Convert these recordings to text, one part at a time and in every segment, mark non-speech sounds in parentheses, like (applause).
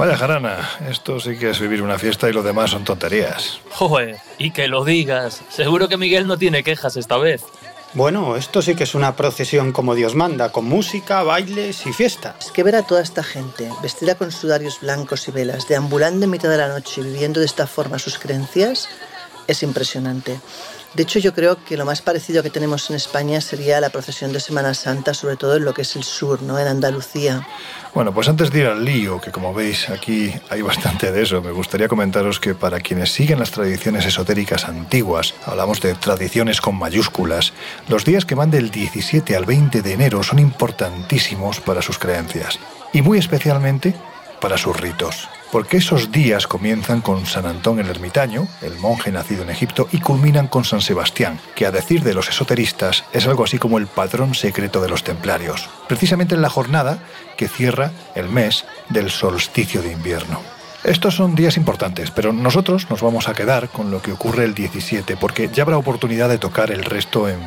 Vaya jarana, esto sí que es vivir una fiesta y lo demás son tonterías. Joder, y que lo digas. Seguro que Miguel no tiene quejas esta vez. Bueno, esto sí que es una procesión como Dios manda, con música, bailes y fiesta. Es que ver a toda esta gente, vestida con sudarios blancos y velas, deambulando en mitad de la noche y viviendo de esta forma sus creencias, es impresionante. De hecho, yo creo que lo más parecido que tenemos en España sería la procesión de Semana Santa, sobre todo en lo que es el sur, ¿no? En Andalucía. Bueno, pues antes de ir al lío, que como veis aquí hay bastante de eso, me gustaría comentaros que para quienes siguen las tradiciones esotéricas antiguas, hablamos de tradiciones con mayúsculas, los días que van del 17 al 20 de enero son importantísimos para sus creencias y muy especialmente para sus ritos porque esos días comienzan con San Antón el Ermitaño, el monje nacido en Egipto, y culminan con San Sebastián, que a decir de los esoteristas es algo así como el patrón secreto de los templarios, precisamente en la jornada que cierra el mes del solsticio de invierno. Estos son días importantes, pero nosotros nos vamos a quedar con lo que ocurre el 17, porque ya habrá oportunidad de tocar el resto en,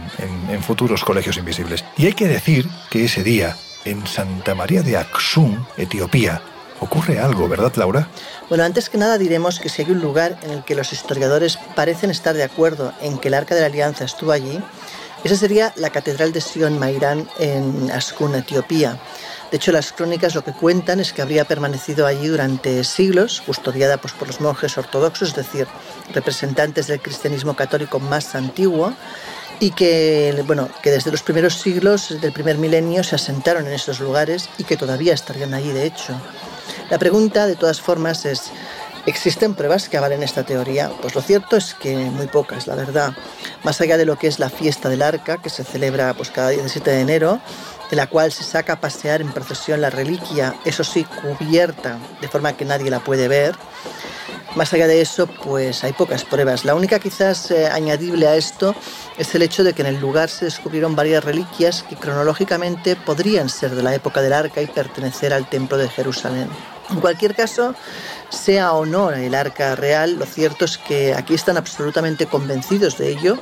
futuros colegios invisibles. Y hay que decir que ese día, en Santa María de Aksum, Etiopía, ocurre algo, ¿verdad, Laura? Bueno, antes que nada diremos que si hay un lugar en el que los historiadores parecen estar de acuerdo en que el Arca de la Alianza estuvo allí, esa sería la Catedral de Sion Mairán en Askun, Etiopía. De hecho, las crónicas lo que cuentan es que habría permanecido allí durante siglos, custodiada pues, por los monjes ortodoxos, es decir, representantes del cristianismo católico más antiguo, y que, bueno, que desde los primeros siglos del primer milenio se asentaron en estos lugares y que todavía estarían allí, de hecho. La pregunta, de todas formas, es, ¿existen pruebas que avalen esta teoría? Pues lo cierto es que muy pocas, la verdad. Más allá de lo que es la fiesta del arca, que se celebra pues, cada 17 de enero, en la cual se saca a pasear en procesión la reliquia, eso sí, cubierta, de forma que nadie la puede ver, más allá de eso, pues hay pocas pruebas. La única quizás eh, añadible a esto es el hecho de que en el lugar se descubrieron varias reliquias que cronológicamente podrían ser de la época del arca y pertenecer al templo de Jerusalén. En cualquier caso, sea o no el arca real, lo cierto es que aquí están absolutamente convencidos de ello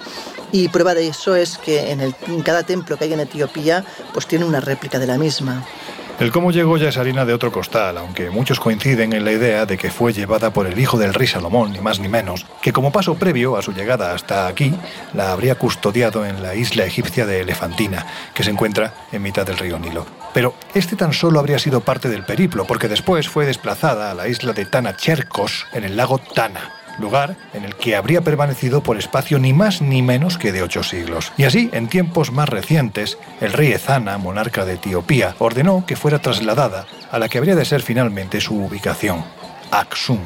y prueba de eso es que en, en cada templo que hay en Etiopía pues tiene una réplica de la misma. El cómo llegó ya es harina de otro costal, aunque muchos coinciden en la idea de que fue llevada por el hijo del rey Salomón, ni más ni menos, que como paso previo a su llegada hasta aquí, la habría custodiado en la isla egipcia de Elefantina, que se encuentra en mitad del río Nilo. Pero este tan solo habría sido parte del periplo, porque después fue desplazada a la isla de Tanachercos, en el lago Tana lugar en el que habría permanecido por espacio ni más ni menos que de ocho siglos. Y así, en tiempos más recientes, el rey Ezana, monarca de Etiopía, ordenó que fuera trasladada a la que habría de ser finalmente su ubicación, Aksum.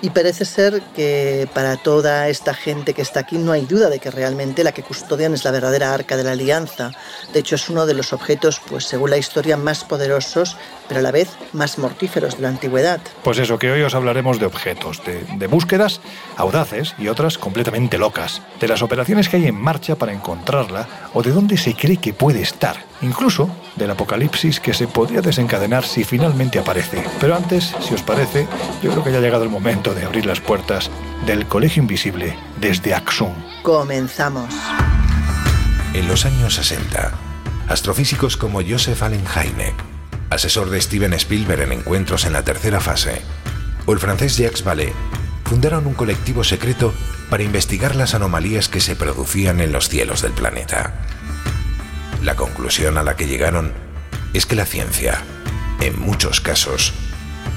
Y parece ser que para toda esta gente que está aquí no hay duda de que realmente la que custodian es la verdadera arca de la alianza. De hecho, es uno de los objetos, pues según la historia, más poderosos, pero a la vez más mortíferos de la antigüedad. Pues eso, que hoy os hablaremos de objetos, de, de búsquedas audaces y otras completamente locas, de las operaciones que hay en marcha para encontrarla o de dónde se cree que puede estar incluso del apocalipsis que se podría desencadenar si finalmente aparece. Pero antes, si os parece, yo creo que ya ha llegado el momento de abrir las puertas del Colegio Invisible desde Axum. Comenzamos. En los años 60, astrofísicos como Joseph Allen Hynek, asesor de Steven Spielberg en encuentros en la tercera fase, o el francés Jacques Vallée, fundaron un colectivo secreto para investigar las anomalías que se producían en los cielos del planeta. La conclusión a la que llegaron es que la ciencia, en muchos casos,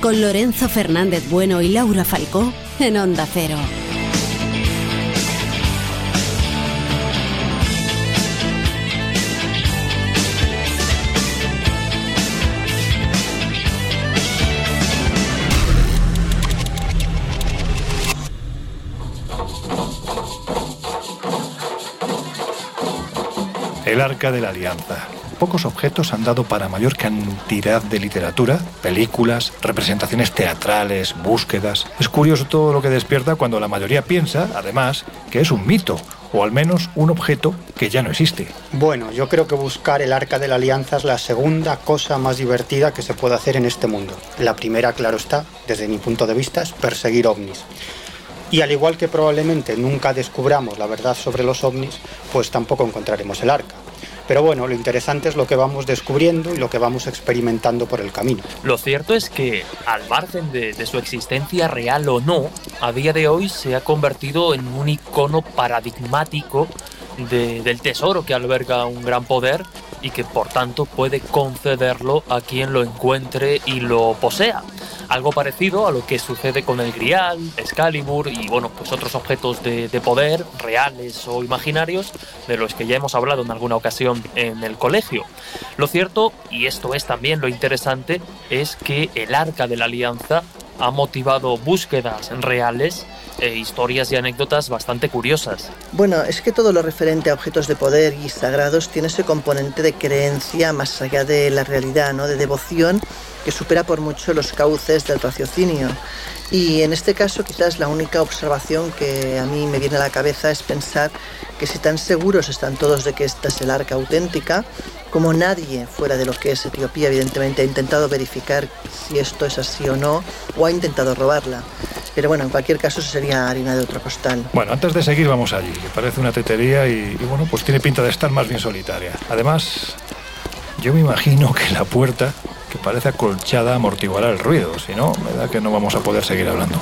con Lorenzo Fernández Bueno y Laura Falcó en Onda Cero. El Arca de la Alianza pocos objetos han dado para mayor cantidad de literatura, películas, representaciones teatrales, búsquedas. Es curioso todo lo que despierta cuando la mayoría piensa, además, que es un mito, o al menos un objeto que ya no existe. Bueno, yo creo que buscar el arca de la alianza es la segunda cosa más divertida que se puede hacer en este mundo. La primera, claro está, desde mi punto de vista, es perseguir ovnis. Y al igual que probablemente nunca descubramos la verdad sobre los ovnis, pues tampoco encontraremos el arca. Pero bueno, lo interesante es lo que vamos descubriendo y lo que vamos experimentando por el camino. Lo cierto es que, al margen de, su existencia real o no, a día de hoy se ha convertido en un icono paradigmático del tesoro que alberga un gran poder y que por tanto puede concederlo a quien lo encuentre y lo posea. Algo parecido a lo que sucede con el Grial, Excalibur y bueno, pues otros objetos de, poder, reales o imaginarios, de los que ya hemos hablado en alguna ocasión en el colegio. Lo cierto, y esto es también lo interesante, es que el arca de la alianza ha motivado búsquedas reales e historias y anécdotas bastante curiosas. Bueno, es que todo lo referente a objetos de poder y sagrados tiene ese componente de creencia más allá de la realidad, ¿no? de devoción que supera por mucho los cauces del raciocinio. Y en este caso quizás la única observación que a mí me viene a la cabeza es pensar que si tan seguros están todos de que esta es el arca auténtica, como nadie fuera de lo que es Etiopía evidentemente ha intentado verificar si esto es así o no, o ha intentado robarla. Pero bueno, en cualquier caso sería harina de otro costal. Bueno, antes de seguir vamos allí, que parece una tetería y, y bueno, pues tiene pinta de estar más bien solitaria. Además, yo me imagino que la puerta que parece acolchada amortiguará el ruido, si no, me da que no vamos a poder seguir hablando.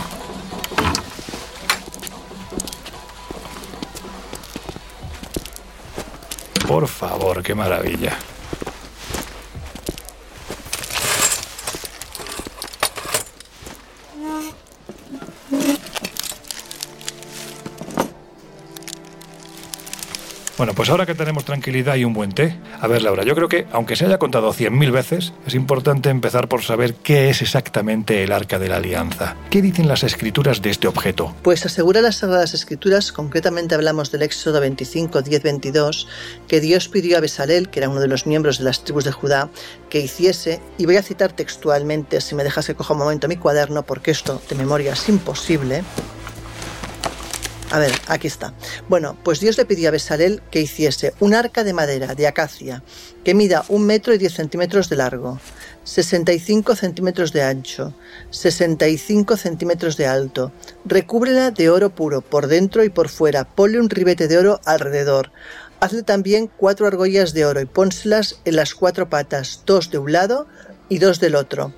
Por favor, qué maravilla. Bueno, pues ahora que tenemos tranquilidad y un buen té, a ver Laura, yo creo que aunque se haya contado cien mil veces, es importante empezar por saber qué es exactamente el Arca de la Alianza. ¿Qué dicen las escrituras de este objeto? Pues asegura las Sagradas Escrituras, concretamente hablamos del Éxodo 25, 10, 22, que Dios pidió a Besalel, que era uno de los miembros de las tribus de Judá, que hiciese, y voy a citar textualmente, si me dejas que coja un momento mi cuaderno, porque esto de memoria es imposible, a ver, aquí está. Bueno, pues Dios le pidió a Besalel que hiciese un arca de madera de acacia que mida un metro y diez centímetros de largo, 65 centímetros de ancho, 65 centímetros de alto. Recúbrela de oro puro por dentro y por fuera. Ponle un ribete de oro alrededor. Hazle también cuatro argollas de oro y pónselas en las cuatro patas, dos de un lado y dos del otro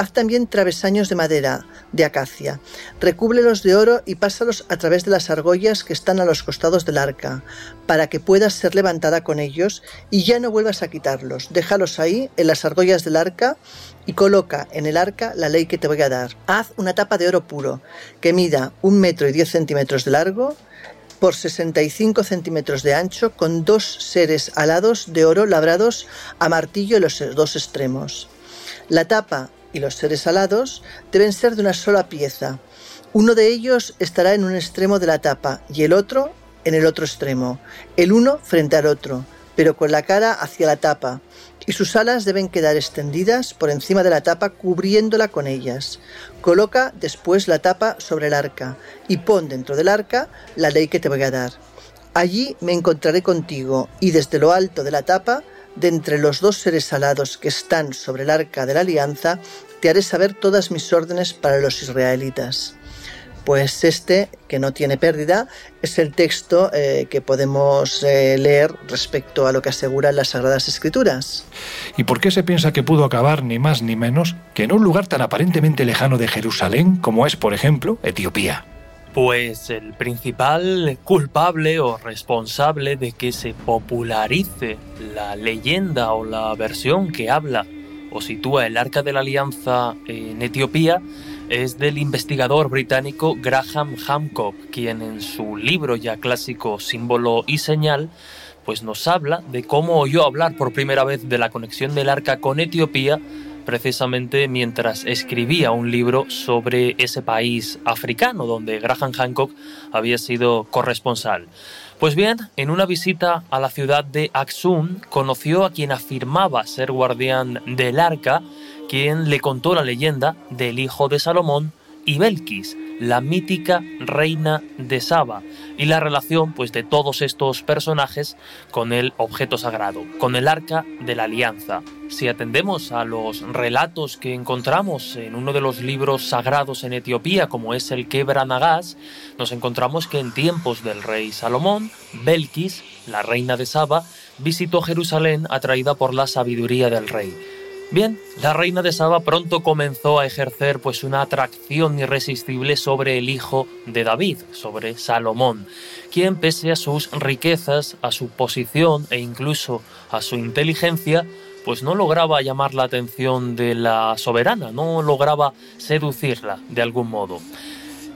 Haz también travesaños de madera, de acacia. Recúbrelos de oro y pásalos a través de las argollas que están a los costados del arca, para que puedas ser levantada con ellos y ya no vuelvas a quitarlos. Déjalos ahí, en las argollas del arca, y coloca en el arca la ley que te voy a dar. Haz una tapa de oro puro, que mida un metro y diez centímetros de largo, por 65 centímetros de ancho, con dos seres alados de oro labrados a martillo en los dos extremos. La tapa y los seres alados deben ser de una sola pieza. Uno de ellos estará en un extremo de la tapa y el otro en el otro extremo, el uno frente al otro, pero con la cara hacia la tapa, y sus alas deben quedar extendidas por encima de la tapa cubriéndola con ellas. Coloca después la tapa sobre el arca y pon dentro del arca la ley que te voy a dar. Allí me encontraré contigo y desde lo alto de la tapa de entre los dos seres alados que están sobre el arca de la alianza, te haré saber todas mis órdenes para los israelitas. Pues este, que no tiene pérdida, es el texto eh, que podemos eh, leer respecto a lo que aseguran las Sagradas Escrituras. ¿Y por qué se piensa que pudo acabar ni más ni menos que en un lugar tan aparentemente lejano de Jerusalén como es, por ejemplo, Etiopía? Pues el principal culpable o responsable de que se popularice la leyenda o la versión que habla o sitúa el Arca de la Alianza en Etiopía es del investigador británico Graham Hancock, quien en su libro ya clásico Símbolo y Señal, pues nos habla de cómo oyó hablar por primera vez de la conexión del arca con Etiopía precisamente mientras escribía un libro sobre ese país africano donde Graham Hancock había sido corresponsal. Pues bien, en una visita a la ciudad de Axum, conoció a quien afirmaba ser guardián del arca, quien le contó la leyenda del hijo de Salomón y Belkis, la mítica reina de Saba, y la relación pues, de todos estos personajes con el objeto sagrado, con el arca de la alianza. Si atendemos a los relatos que encontramos en uno de los libros sagrados en Etiopía, como es el Kebra Nagas, nos encontramos que en tiempos del rey Salomón, Belkis, la reina de Saba, visitó Jerusalén atraída por la sabiduría del rey Bien, la reina de Saba pronto comenzó a ejercer pues una atracción irresistible sobre el hijo de David, sobre Salomón, quien pese a sus riquezas, a su posición e incluso a su inteligencia, pues no lograba llamar la atención de la soberana, no lograba seducirla de algún modo.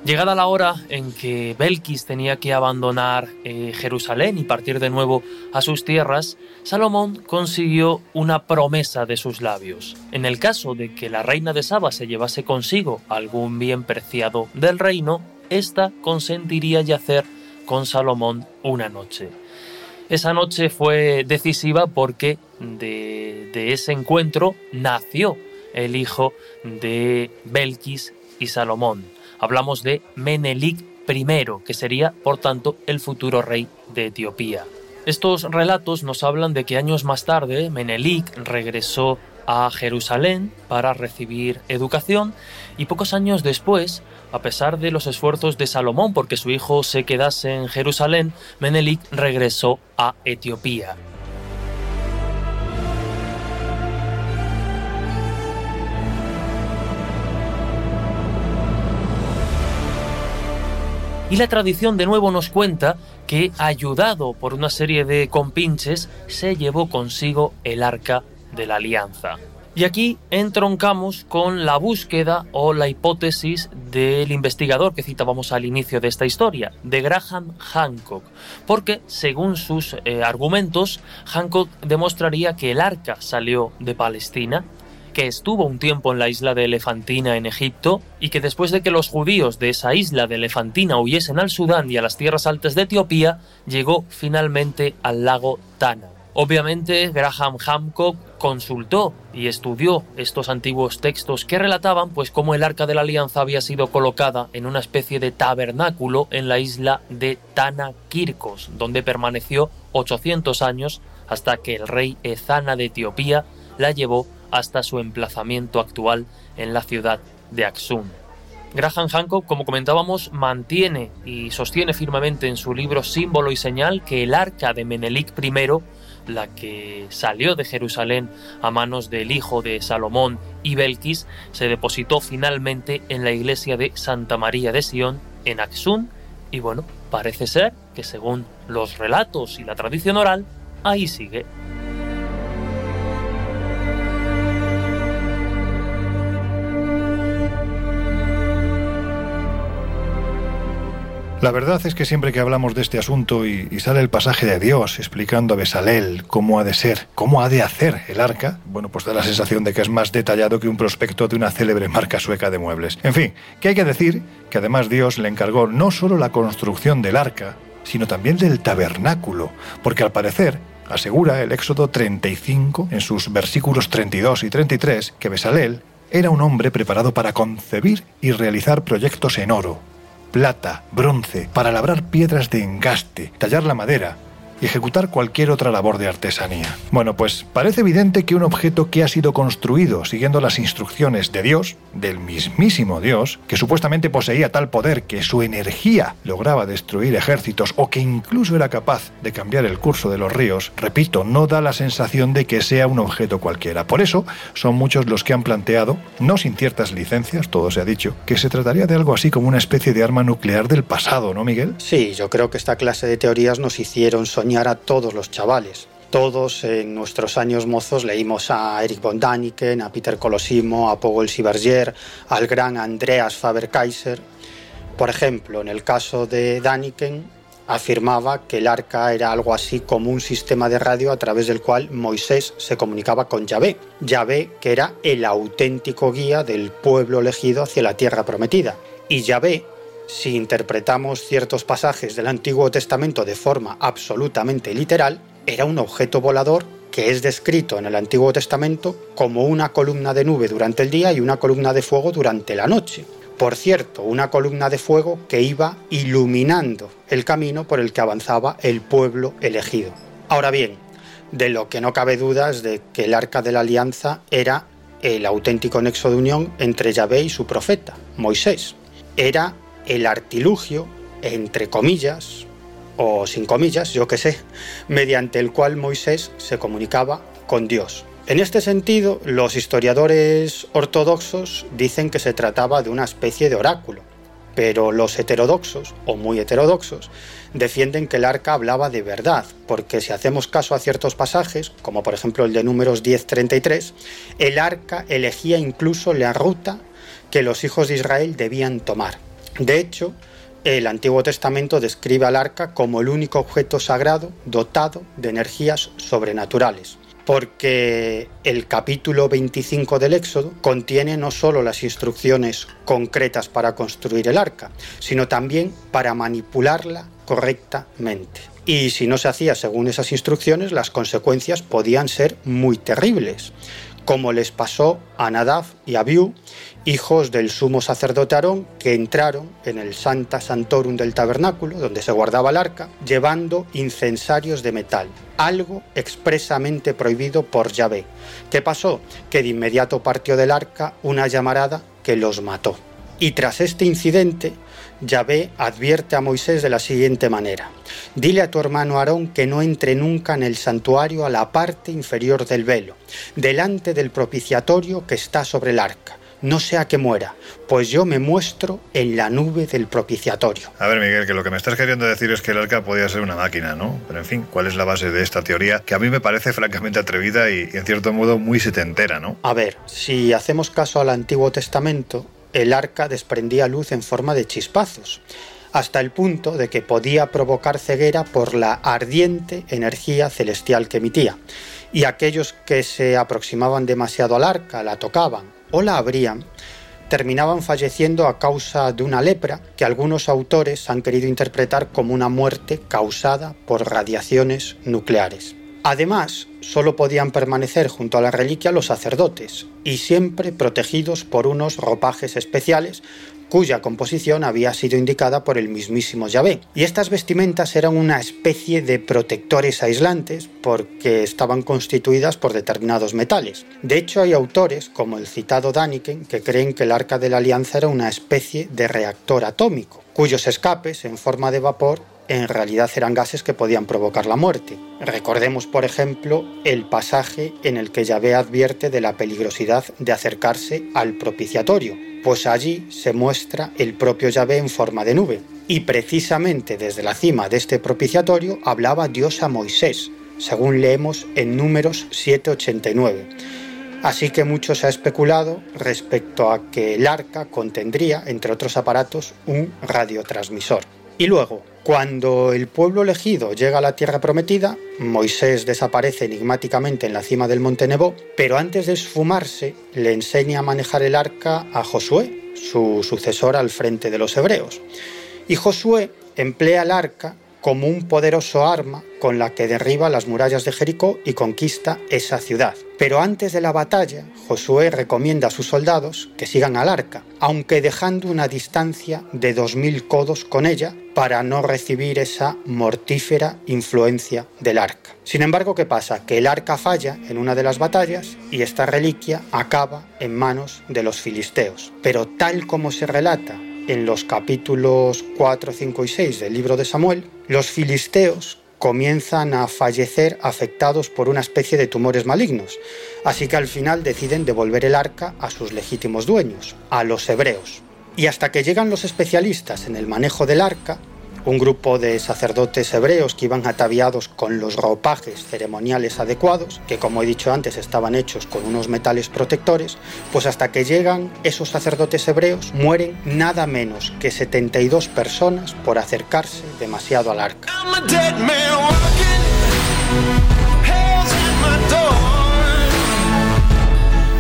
Llegada la hora en que Belkis tenía que abandonar eh, Jerusalén y partir de nuevo a sus tierras, Salomón consiguió una promesa de sus labios. En el caso de que la reina de Saba se llevase consigo algún bien preciado del reino, ésta consentiría yacer con Salomón una noche. Esa noche fue decisiva porque de, de ese encuentro nació el hijo de Belkis y Salomón. Hablamos de Menelik I, que sería, por tanto, el futuro rey de Etiopía. Estos relatos nos hablan de que años más tarde Menelik regresó a Jerusalén para recibir educación y pocos años después, a pesar de los esfuerzos de Salomón porque su hijo se quedase en Jerusalén, Menelik regresó a Etiopía. Y la tradición de nuevo nos cuenta que, ayudado por una serie de compinches, se llevó consigo el arca de la alianza. Y aquí entroncamos con la búsqueda o la hipótesis del investigador que citábamos al inicio de esta historia, de Graham Hancock, porque según sus eh, argumentos, Hancock demostraría que el arca salió de Palestina, que estuvo un tiempo en la isla de Elefantina en Egipto y que después de que los judíos de esa isla de Elefantina huyesen al Sudán y a las tierras altas de Etiopía, llegó finalmente al lago Tana. Obviamente, Graham Hancock consultó y estudió estos antiguos textos que relataban pues cómo el Arca de la Alianza había sido colocada en una especie de tabernáculo en la isla de Tana Kirkos, donde permaneció 800 años hasta que el rey Ezana de Etiopía la llevó hasta su emplazamiento actual en la ciudad de Aksum. Graham Hancock, como comentábamos, mantiene y sostiene firmemente en su libro Símbolo y Señal que el arca de Menelik I, la que salió de Jerusalén a manos del hijo de Salomón y Belkis, se depositó finalmente en la iglesia de Santa María de Sion en Aksum y bueno, parece ser que según los relatos y la tradición oral, ahí sigue. La verdad es que siempre que hablamos de este asunto y, sale el pasaje de Dios explicando a Besalel cómo ha de ser, cómo ha de hacer el arca, bueno, pues da la sensación de que es más detallado que un prospecto de una célebre marca sueca de muebles. En fin, que hay que decir que además Dios le encargó no solo la construcción del arca, sino también del tabernáculo, porque al parecer asegura el Éxodo 35 en sus versículos 32 y 33 que Besalel era un hombre preparado para concebir y realizar proyectos en oro, plata, bronce, para labrar piedras de engaste, tallar la madera, ejecutar cualquier otra labor de artesanía. Bueno, pues parece evidente que un objeto que ha sido construido siguiendo las instrucciones de Dios, del mismísimo Dios, que supuestamente poseía tal poder que su energía lograba destruir ejércitos o que incluso era capaz de cambiar el curso de los ríos, repito, no da la sensación de que sea un objeto cualquiera. Por eso son muchos los que han planteado, no sin ciertas licencias, todo se ha dicho, que se trataría de algo así como una especie de arma nuclear del pasado, ¿no, Miguel? Sí, yo creo que esta clase de teorías nos hicieron soñar a todos los chavales. Todos en nuestros años mozos leímos a Eric von Daniken, a Peter Colosimo, a Pogol Sibergier, al gran Andreas Faber-Kaiser. Por ejemplo, en el caso de Daniken, afirmaba que el arca era algo así como un sistema de radio a través del cual Moisés se comunicaba con Yahvé. Yahvé que era el auténtico guía del pueblo elegido hacia la tierra prometida. Y Yahvé si interpretamos ciertos pasajes del Antiguo Testamento de forma absolutamente literal, era un objeto volador que es descrito en el Antiguo Testamento como una columna de nube durante el día y una columna de fuego durante la noche. Por cierto, una columna de fuego que iba iluminando el camino por el que avanzaba el pueblo elegido. Ahora bien, de lo que no cabe duda es de que el arca de la alianza era el auténtico nexo de unión entre Yahvé y su profeta, Moisés. Era el artilugio, entre comillas, o sin comillas, yo que sé, mediante el cual Moisés se comunicaba con Dios. En este sentido, los historiadores ortodoxos dicen que se trataba de una especie de oráculo, pero los heterodoxos, o muy heterodoxos, defienden que el arca hablaba de verdad, porque si hacemos caso a ciertos pasajes, como por ejemplo el de números 10.33, el arca elegía incluso la ruta que los hijos de Israel debían tomar. De hecho, el Antiguo Testamento describe al arca como el único objeto sagrado dotado de energías sobrenaturales porque el capítulo 25 del Éxodo contiene no solo las instrucciones concretas para construir el arca, sino también para manipularla correctamente. Y si no se hacía según esas instrucciones, las consecuencias podían ser muy terribles, como les pasó a Nadab y a hijos del sumo sacerdote Aarón, que entraron en el Santa Santorum del tabernáculo, donde se guardaba el arca, llevando incensarios de metal, algo expresamente prohibido por Yahvé. ¿Qué pasó? Que de inmediato partió del arca una llamarada que los mató. Y tras este incidente, Yahvé advierte a Moisés de la siguiente manera. Dile a tu hermano Aarón que no entre nunca en el santuario a la parte inferior del velo, delante del propiciatorio que está sobre el arca no sea que muera, pues yo me muestro en la nube del propiciatorio. A ver, Miguel, que lo que me estás queriendo decir es que el arca podía ser una máquina, ¿no? Pero en fin, ¿cuál es la base de esta teoría? Que a mí me parece francamente atrevida y, en cierto modo muy setentera, ¿no? A ver, si hacemos caso al Antiguo Testamento, el arca desprendía luz en forma de chispazos hasta el punto de que podía provocar ceguera por la ardiente energía celestial que emitía. Y aquellos que se aproximaban demasiado al arca, la tocaban o la abrían, terminaban falleciendo a causa de una lepra que algunos autores han querido interpretar como una muerte causada por radiaciones nucleares. Además, solo podían permanecer junto a la reliquia los sacerdotes, y siempre protegidos por unos ropajes especiales cuya composición había sido indicada por el mismísimo Yahvé. Y estas vestimentas eran una especie de protectores aislantes porque estaban constituidas por determinados metales. De hecho, hay autores, como el citado Daniken, que creen que el Arca de la Alianza era una especie de reactor atómico, cuyos escapes, en forma de vapor, en realidad eran gases que podían provocar la muerte. Recordemos, por ejemplo, el pasaje en el que Yahvé advierte de la peligrosidad de acercarse al propiciatorio, pues allí se muestra el propio Yahvé en forma de nube. Y precisamente desde la cima de este propiciatorio hablaba Dios a Moisés, según leemos en números 789. Así que mucho se ha especulado respecto a que el arca contendría, entre otros aparatos, un radiotransmisor. Y luego, cuando el pueblo elegido llega a la tierra prometida, Moisés desaparece enigmáticamente en la cima del monte Nebo, pero antes de esfumarse le enseña a manejar el arca a Josué, su sucesor al frente de los hebreos. Y Josué emplea el arca como un poderoso arma con la que derriba las murallas de Jericó y conquista esa ciudad. Pero antes de la batalla, Josué recomienda a sus soldados que sigan al arca, aunque dejando una distancia de 2.000 codos con ella para no recibir esa mortífera influencia del arca. Sin embargo, ¿qué pasa? Que el arca falla en una de las batallas y esta reliquia acaba en manos de los filisteos. Pero tal como se relata en los capítulos 4, 5 y 6 del libro de Samuel, los filisteos comienzan a fallecer afectados por una especie de tumores malignos, así que al final deciden devolver el arca a sus legítimos dueños, a los hebreos. Y hasta que llegan los especialistas en el manejo del arca, un grupo de sacerdotes hebreos que iban ataviados con los ropajes ceremoniales adecuados, que como he dicho antes estaban hechos con unos metales protectores, pues hasta que llegan esos sacerdotes hebreos mueren nada menos que 72 personas por acercarse demasiado al arca.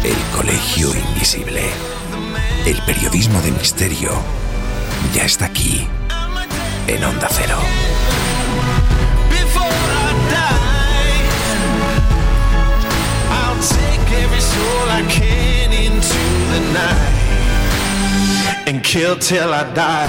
El Colegio Invisible. El periodismo de misterio ya está aquí, en Onda Cero. and kill till I die.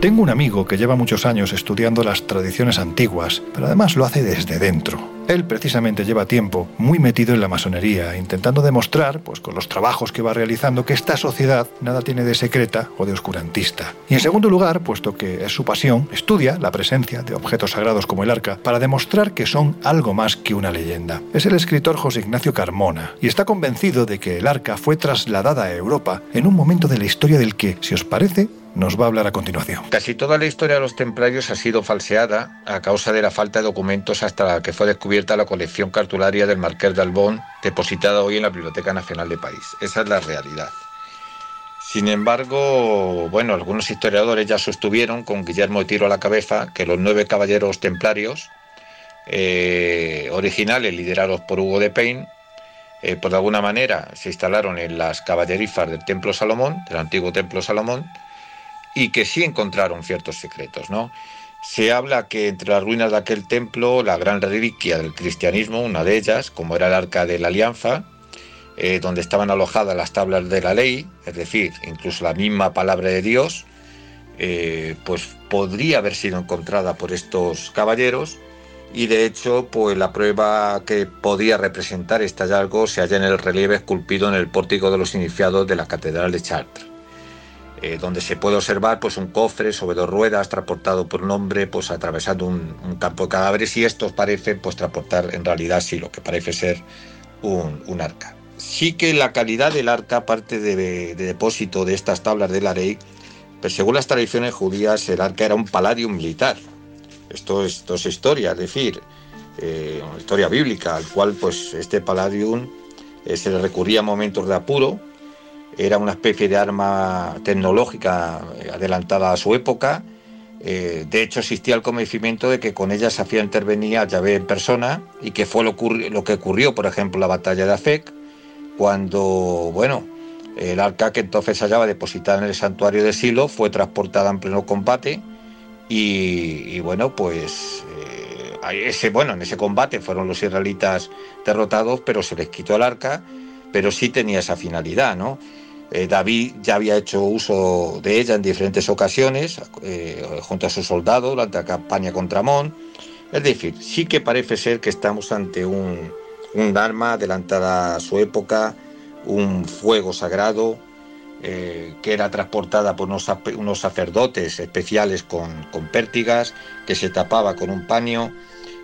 Tengo un amigo que lleva muchos años estudiando las tradiciones antiguas, pero además lo hace desde dentro. Él precisamente lleva tiempo muy metido en la masonería, intentando demostrar, pues con los trabajos que va realizando, que esta sociedad nada tiene de secreta o de oscurantista. Y en segundo lugar, puesto que es su pasión, estudia la presencia de objetos sagrados como el arca para demostrar que son algo más que una leyenda. Es el escritor José Ignacio Carmona y está convencido de que el arca fue trasladada a Europa en un momento de la historia del que, si os parece, nos va a hablar a continuación. Casi toda la historia de los templarios ha sido falseada a causa de la falta de documentos hasta que fue descubierta la colección cartularia del Marqués de Albón, depositada hoy en la Biblioteca Nacional de París. Esa es la realidad. Sin embargo, bueno, algunos historiadores ya sostuvieron, con Guillermo de Tiro a la cabeza, que los nueve caballeros templarios eh, originales, liderados por Hugo de Pain, eh, por alguna manera se instalaron en las caballerifas del Templo Salomón, del antiguo Templo Salomón, y que sí encontraron ciertos secretos, ¿no? Se habla que entre las ruinas de aquel templo, la gran reliquia del cristianismo, una de ellas, como era el Arca de la Alianza, eh, donde estaban alojadas las tablas de la ley, es decir, incluso la misma palabra de Dios, eh, pues podría haber sido encontrada por estos caballeros y de hecho, pues la prueba que podía representar este hallazgo se halla en el relieve esculpido en el pórtico de los iniciados de la Catedral de Chartres. Eh, donde se puede observar pues, un cofre sobre dos ruedas transportado por un hombre pues, atravesando un, campo de cadáveres y estos parecen pues, transportar en realidad sí lo que parece ser un, arca. Sí que la calidad del arca, aparte de, depósito de estas tablas de la ley, pues según las tradiciones judías el arca era un paladio militar. Esto es, esto es historia, es decir, eh, historia bíblica, al cual pues este palladium eh, se le recurría a momentos de apuro era una especie de arma tecnológica adelantada a su época. Eh, de hecho, existía el convencimiento de que con ella se hacía intervenir a Yahvé en persona y que fue lo, que ocurrió, por ejemplo, en la batalla de Afek, cuando, bueno, el arca que entonces se hallaba depositada en el santuario de Silo fue transportada en pleno combate y, bueno, pues eh, ese, bueno, en ese combate fueron los israelitas derrotados, pero se les quitó el arca, pero sí tenía esa finalidad, ¿no? Eh, David ya había hecho uso de ella en diferentes ocasiones, eh, junto a sus soldados, durante la campaña contra Amón. Es decir, sí que parece ser que estamos ante un, arma adelantada a su época, un fuego sagrado, eh, que era transportada por unos, sacerdotes especiales con, con, pértigas, que se tapaba con un paño,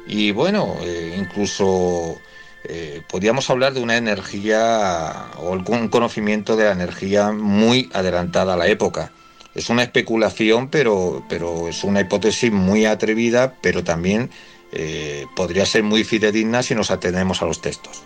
y bueno, incluso eh, podríamos hablar de una energía o algún conocimiento de la energía muy adelantada a la época. Es una especulación, pero, pero es una hipótesis muy atrevida, pero también eh, podría ser muy fidedigna si nos atenemos a los textos.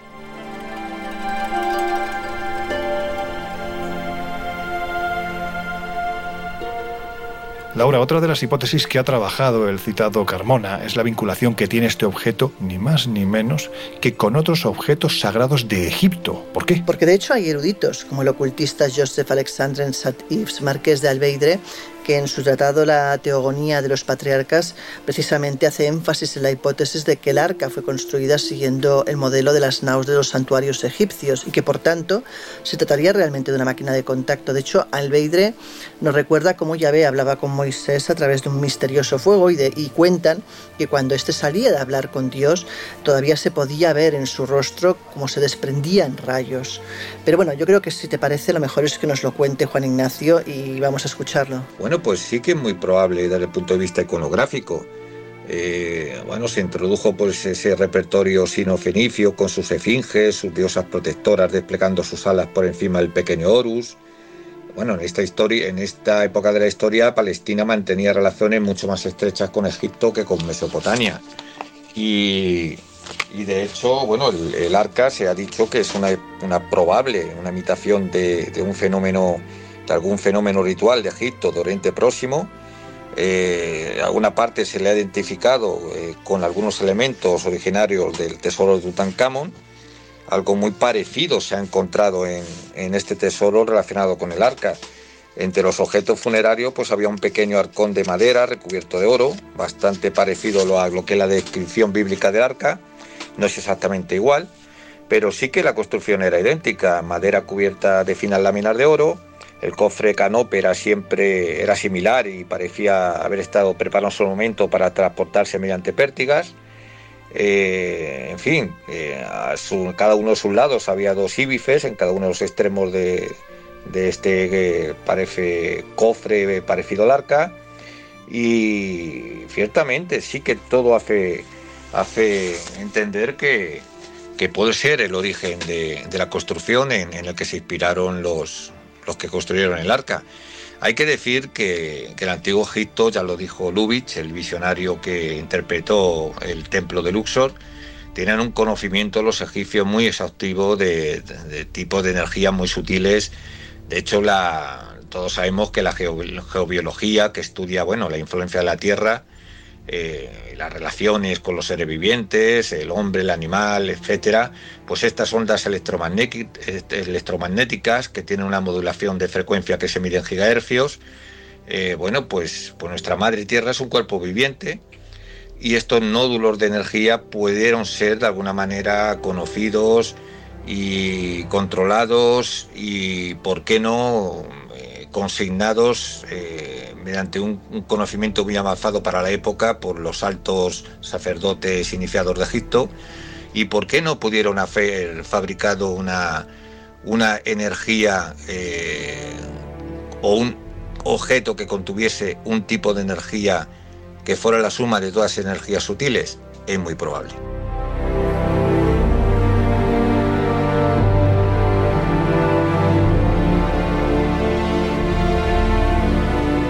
Laura, otra de las hipótesis que ha trabajado el citado Carmona es la vinculación que tiene este objeto, ni más ni menos, que con otros objetos sagrados de Egipto. ¿Por qué? Porque de hecho hay eruditos, como el ocultista Joseph Alexandre Sat-Ives, marqués de Albeidre, que en su tratado La Teogonía de los Patriarcas precisamente hace énfasis en la hipótesis de que el arca fue construida siguiendo el modelo de las naos de los santuarios egipcios y que por tanto se trataría realmente de una máquina de contacto. De hecho, Albeidre nos recuerda cómo Yahvé hablaba con Moisés a través de un misterioso fuego y, de, y cuentan que cuando éste salía de hablar con Dios todavía se podía ver en su rostro cómo se desprendían rayos. Pero bueno, yo creo que si te parece lo mejor es que nos lo cuente Juan Ignacio y vamos a escucharlo. Bueno, pues sí que es muy probable desde el punto de vista iconográfico. Eh, bueno, se introdujo pues ese repertorio sino-fenicio con sus esfinges, sus diosas protectoras desplegando sus alas por encima del pequeño Horus. Bueno, en esta historia, en esta época de la historia, Palestina mantenía relaciones mucho más estrechas con Egipto que con Mesopotamia. Y, de hecho, bueno, el, arca se ha dicho que es una, probable, una imitación de un fenómeno algún fenómeno ritual de Egipto, de Oriente Próximo. Eh, alguna parte se le ha identificado eh, con algunos elementos originarios del tesoro de Tutankamón. algo muy parecido se ha encontrado en, en este tesoro relacionado con el arca. Entre los objetos funerarios pues había un pequeño arcón de madera recubierto de oro, bastante parecido a lo que es la descripción bíblica del arca, no es exactamente igual, pero sí que la construcción era idéntica, madera cubierta de finas láminas de oro, el cofre canope era siempre era similar y parecía haber estado preparado en su momento para transportarse mediante pértigas. Eh, en fin, eh, a cada uno de sus lados había dos íbifes en cada uno de los extremos de, este que parece cofre parecido al arca. Y ciertamente sí que todo hace, hace entender que, puede ser el origen de, la construcción en, en el que se inspiraron los, los que construyeron el arca. Hay que decir que, el antiguo Egipto, ya lo dijo Lubitsch, el visionario que interpretó el templo de Luxor, tenían un conocimiento los egipcios muy exhaustivo de, tipos de energías muy sutiles. De hecho, todos sabemos que la geobiología, que estudia bueno, la influencia de la Tierra, eh, las relaciones con los seres vivientes, el hombre, el animal, etcétera, pues estas ondas electromagnéticas que tienen una modulación de frecuencia que se mide en gigahercios, eh, bueno, pues, pues nuestra madre Tierra es un cuerpo viviente y estos nódulos de energía pudieron ser de alguna manera conocidos y controlados y, ¿por qué no?, consignados eh, mediante un, conocimiento muy avanzado para la época por los altos sacerdotes iniciados de Egipto y por qué no pudieron haber fabricado una, una energía eh, o un objeto que contuviese un tipo de energía que fuera la suma de todas las energías sutiles es muy probable.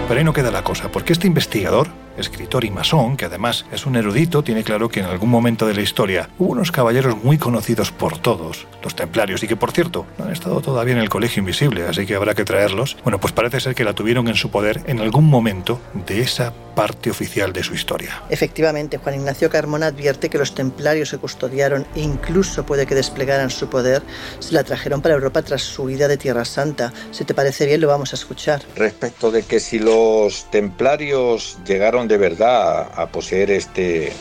Pero ahí no queda la cosa, porque este investigador escritor y masón, que además es un erudito, tiene claro que en algún momento de la historia hubo unos caballeros muy conocidos por todos, los templarios, y que por cierto no han estado todavía en el Colegio Invisible, así que habrá que traerlos. Bueno, pues parece ser que la tuvieron en su poder en algún momento de esa parte oficial de su historia. Efectivamente, Juan Ignacio Carmona advierte que los templarios se custodiaron e incluso puede que desplegaran su poder, se la trajeron para Europa tras su huida de Tierra Santa. Si te parece bien, lo vamos a escuchar. Respecto de que si los templarios llegaron de verdad a, poseer este,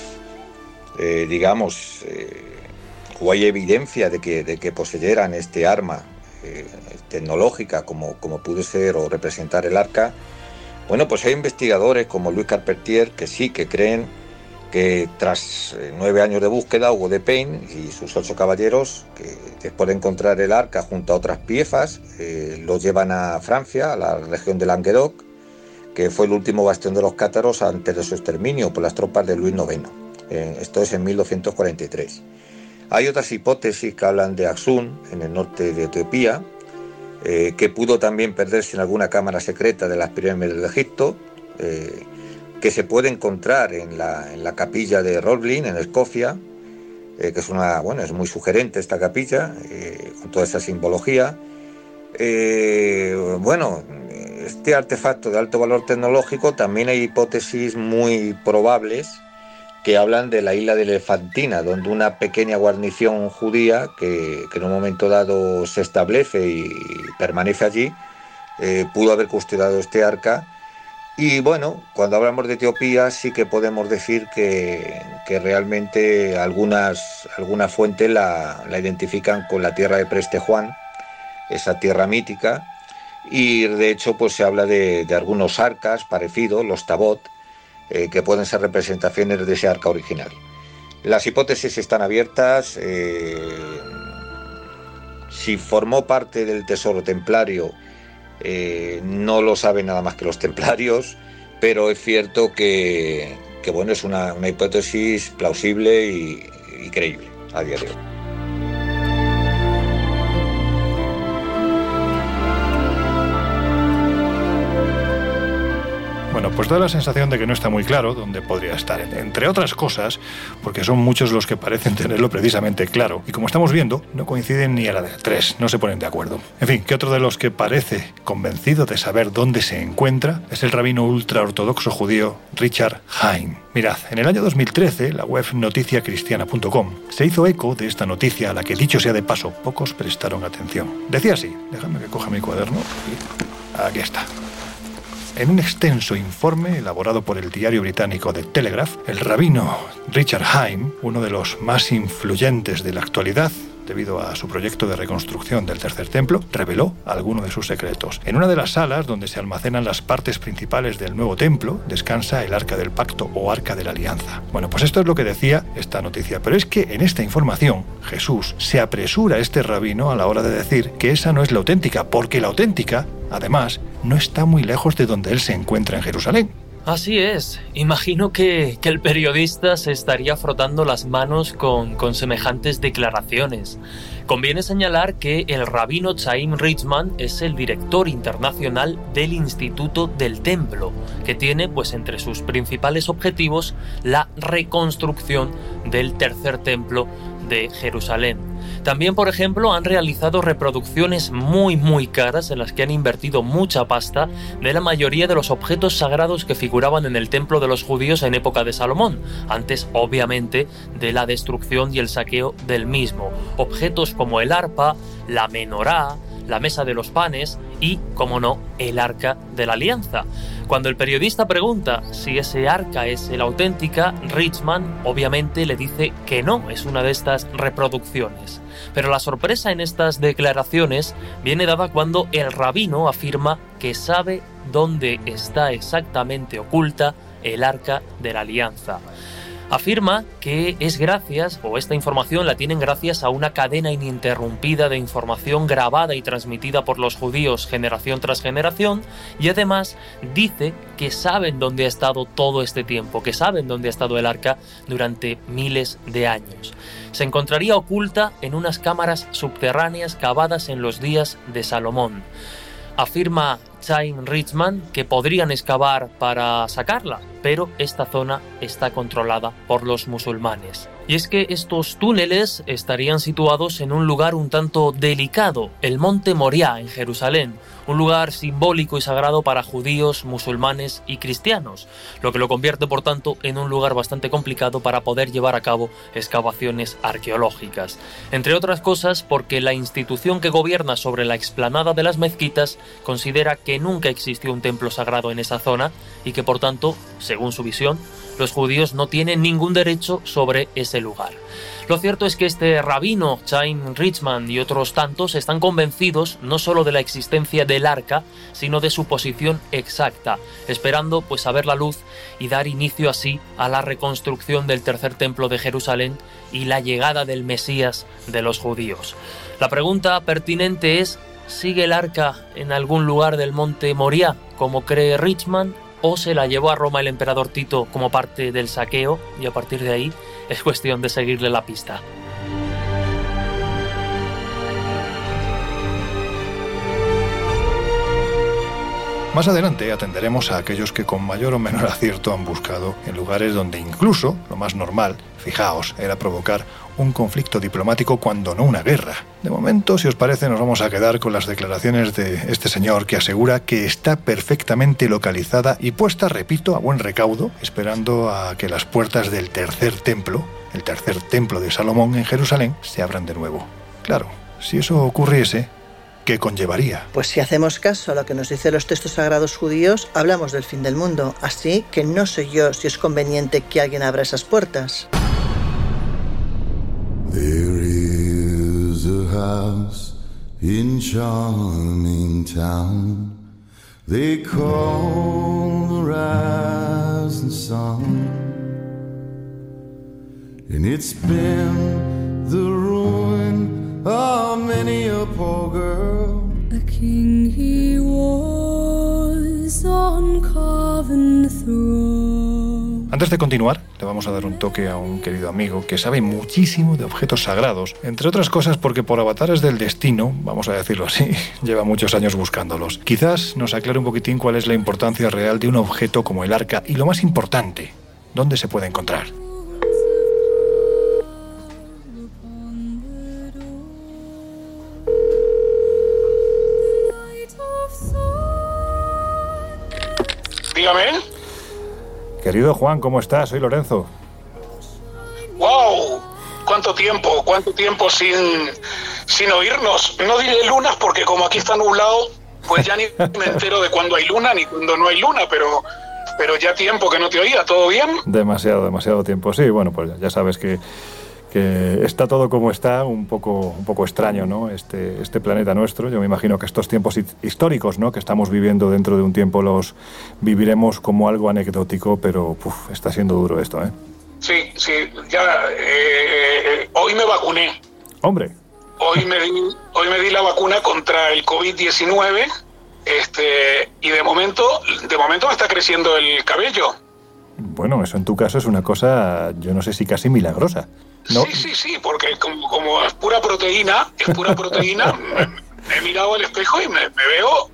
eh, digamos, eh, o hay evidencia de que, de que poseyeran este arma eh, tecnológica como, como pudo ser o representar el arca, bueno, pues hay investigadores como Luis Carpentier que sí, que creen que tras nueve años de búsqueda, Hugo de Payne y sus ocho caballeros, que después de encontrar el arca junto a otras piezas, lo llevan a Francia, a la región de Languedoc, que fue el último bastión de los cátaros antes de su exterminio por las tropas de Luis IX. Eh, esto es en 1243. Hay otras hipótesis que hablan de Axún, en el norte de Etiopía, eh, que pudo también perderse en alguna cámara secreta de las pirámides de Egipto, eh, que se puede encontrar en la, capilla de Roblin, en Escocia, que es una, bueno, es muy sugerente esta capilla, con toda esa simbología. bueno, este artefacto de alto valor tecnológico también hay hipótesis muy probables que hablan de la isla de Elefantina, donde una pequeña guarnición judía que, en un momento dado se establece y permanece allí, eh, pudo haber custodiado este arca. Y bueno, cuando hablamos de Etiopía sí que podemos decir que, realmente algunas, algunas fuentes la, la identifican con la tierra de Preste Juan, esa tierra mítica, y de hecho pues se habla de, algunos arcas parecidos, los tabot, eh, que pueden ser representaciones de ese arca original. Las hipótesis están abiertas. Eh, si formó parte del tesoro templario, eh, no lo saben nada más que los templarios, pero es cierto que, bueno, es una, hipótesis plausible y creíble a día de hoy. Pues da la sensación de que no está muy claro dónde podría estar, entre otras cosas, porque son muchos los que parecen (laughs) tenerlo precisamente claro. Y como estamos viendo, no coinciden ni a la de tres, no se ponen de acuerdo. En fin, que otro de los que parece convencido de saber dónde se encuentra es el rabino ultraortodoxo judío Richard Haim. Mirad, en el año 2013, la web noticiacristiana.com se hizo eco de esta noticia a la que, dicho sea de paso, pocos prestaron atención. Decía así, déjame que coja mi cuaderno y aquí está. En un extenso informe elaborado por el diario británico The Telegraph, el rabino Richard Haim, uno de los más influyentes de la actualidad, debido a su proyecto de reconstrucción del tercer templo, reveló alguno de sus secretos. En una de las salas donde se almacenan las partes principales del nuevo templo, descansa el arca del pacto o arca de la alianza. Bueno, pues esto es lo que decía esta noticia, pero es que en esta información Jesús se apresura a este rabino a la hora de decir que esa no es la auténtica, porque la auténtica, además, no está muy lejos de donde él se encuentra en Jerusalén. Así es. Imagino que, el periodista se estaría frotando las manos con, con, semejantes declaraciones. Conviene señalar que el rabino Chaim Richman es el director internacional del Instituto del Templo, que tiene pues entre sus principales objetivos la reconstrucción del tercer templo de Jerusalén. También, por ejemplo, han realizado reproducciones muy muy caras en las que han invertido mucha pasta de la mayoría de los objetos sagrados que figuraban en el templo de los judíos en época de Salomón, antes obviamente de la destrucción y el saqueo del mismo. Objetos como el arpa, la menorá, la mesa de los panes y, como no, el arca de la alianza. Cuando el periodista pregunta si ese arca es la auténtica, Richman obviamente le dice que no, es una de estas reproducciones. Pero la sorpresa en estas declaraciones viene dada cuando el rabino afirma que sabe dónde está exactamente oculta el arca de la alianza afirma que es gracias, o esta información la tienen gracias a una cadena ininterrumpida de información grabada y transmitida por los judíos generación tras generación, y además dice que saben dónde ha estado todo este tiempo, que saben dónde ha estado el arca durante miles de años. Se encontraría oculta en unas cámaras subterráneas cavadas en los días de Salomón. Afirma Chaim Richman que podrían excavar para sacarla, pero esta zona está controlada por los musulmanes. Y es que estos túneles estarían situados en un lugar un tanto delicado, el Monte Moriah en Jerusalén, un lugar simbólico y sagrado para judíos, musulmanes y cristianos, lo que lo convierte por tanto en un lugar bastante complicado para poder llevar a cabo excavaciones arqueológicas. Entre otras cosas porque la institución que gobierna sobre la explanada de las mezquitas considera que nunca existió un templo sagrado en esa zona y que por tanto, según su visión, los judíos no tienen ningún derecho sobre ese lugar. Lo cierto es que este rabino, Chaim Richman y otros tantos están convencidos no solo de la existencia del arca, sino de su posición exacta, esperando pues a ver la luz y dar inicio así a la reconstrucción del tercer templo de Jerusalén y la llegada del Mesías de los judíos. La pregunta pertinente es, ¿sigue el arca en algún lugar del monte Moria, como cree Richman, o se la llevó a Roma el emperador Tito como parte del saqueo y a partir de ahí es cuestión de seguirle la pista. Más adelante atenderemos a aquellos que con mayor o menor acierto han buscado en lugares donde incluso lo más normal, fijaos, era provocar un conflicto diplomático cuando no una guerra. De momento, si os parece, nos vamos a quedar con las declaraciones de este señor que asegura que está perfectamente localizada y puesta, repito, a buen recaudo, esperando a que las puertas del tercer templo, el tercer templo de Salomón en Jerusalén, se abran de nuevo. Claro, si eso ocurriese, ¿Qué conllevaría? Pues si hacemos caso a lo que nos dicen los textos sagrados judíos, hablamos del fin del mundo, así que no sé yo si es conveniente que alguien abra esas puertas. There is a house in charming town. They call the rising sun. And it's been the ruin of many a poor girl. A king he was on carven throne. Antes de continuar, le vamos a dar un toque a un querido amigo que sabe muchísimo de objetos sagrados, entre otras cosas porque por avatares del destino, vamos a decirlo así, (laughs) lleva muchos años buscándolos. Quizás nos aclare un poquitín cuál es la importancia real de un objeto como el arca y lo más importante, dónde se puede encontrar. Dígame. Querido Juan, ¿cómo estás? Soy Lorenzo. ¡Wow! ¿Cuánto tiempo? ¿Cuánto tiempo sin, sin oírnos? No diré lunas porque como aquí está nublado, pues ya ni me entero de cuándo hay luna ni cuándo no hay luna, pero, pero ya tiempo que no te oía, ¿todo bien? Demasiado, demasiado tiempo. Sí, bueno, pues ya sabes que, que está todo como está, un poco, un poco extraño, ¿no? Este, este planeta nuestro. Yo me imagino que estos tiempos históricos, ¿no? Que estamos viviendo dentro de un tiempo los viviremos como algo anecdótico, pero puf, está siendo duro esto, ¿eh? Sí, sí, ya eh, hoy me vacuné. Hombre. Hoy me di, hoy me di la vacuna contra el COVID-19 este, y de momento, de momento me está creciendo el cabello. Bueno, eso en tu caso es una cosa, yo no sé si casi milagrosa. Sí, sí, sí, porque como, como es pura proteína, es pura proteína, (laughs) me, he mirado al espejo y me, me veo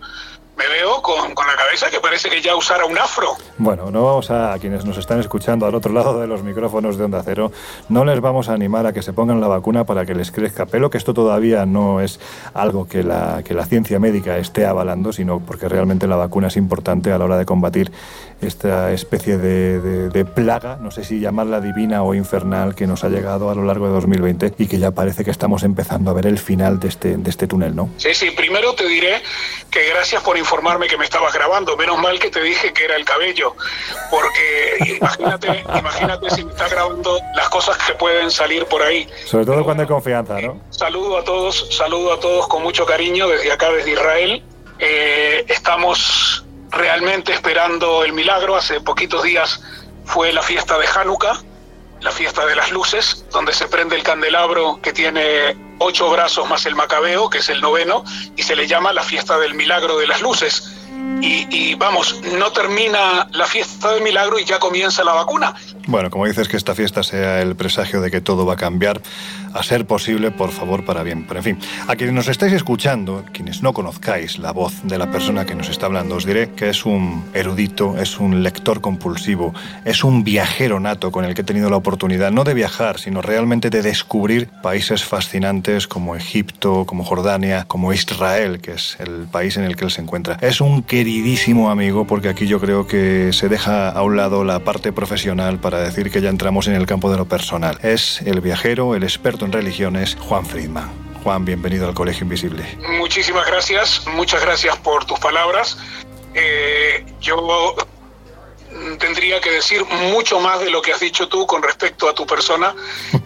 me veo con, con, la cabeza que parece que ya usara un afro. Bueno, no vamos a, a, quienes nos están escuchando al otro lado de los micrófonos de Onda Cero, no les vamos a animar a que se pongan la vacuna para que les crezca pelo, que esto todavía no es algo que la, que la ciencia médica esté avalando, sino porque realmente la vacuna es importante a la hora de combatir esta especie de, de, de plaga, no sé si llamarla divina o infernal, que nos ha llegado a lo largo de 2020 y que ya parece que estamos empezando a ver el final de este, de este túnel, ¿no? Sí, sí, primero te diré que gracias por informarme que me estabas grabando. Menos mal que te dije que era el cabello, porque imagínate, (laughs) imagínate si me está grabando las cosas que pueden salir por ahí. Sobre todo cuando hay confianza, ¿no? Saludo a todos, saludo a todos con mucho cariño desde acá, desde Israel. Eh, estamos realmente esperando el milagro. Hace poquitos días fue la fiesta de Hanukkah, la fiesta de las luces, donde se prende el candelabro que tiene ocho brazos más el macabeo, que es el noveno, y se le llama la fiesta del milagro de las luces. Y, y, vamos, no termina la fiesta del milagro y ya comienza la vacuna. Bueno, como dices que esta fiesta sea el presagio de que todo va a cambiar, a ser posible, por favor, para bien. Pero en fin, a quienes nos estáis escuchando, quienes no conozcáis la voz de la persona que nos está hablando, os diré que es un erudito, es un lector compulsivo, es un viajero nato con el que he tenido la oportunidad no de viajar, sino realmente de descubrir países fascinantes como Egipto, como Jordania, como Israel, que es el país en el que él se encuentra. Es un queridísimo amigo porque aquí yo creo que se deja a un lado la parte profesional para decir que ya entramos en el campo de lo personal. Es el viajero, el experto en religiones, Juan Friedman. Juan, bienvenido al Colegio Invisible. Muchísimas gracias, muchas gracias por tus palabras. Eh, yo tendría que decir mucho más de lo que has dicho tú con respecto a tu persona,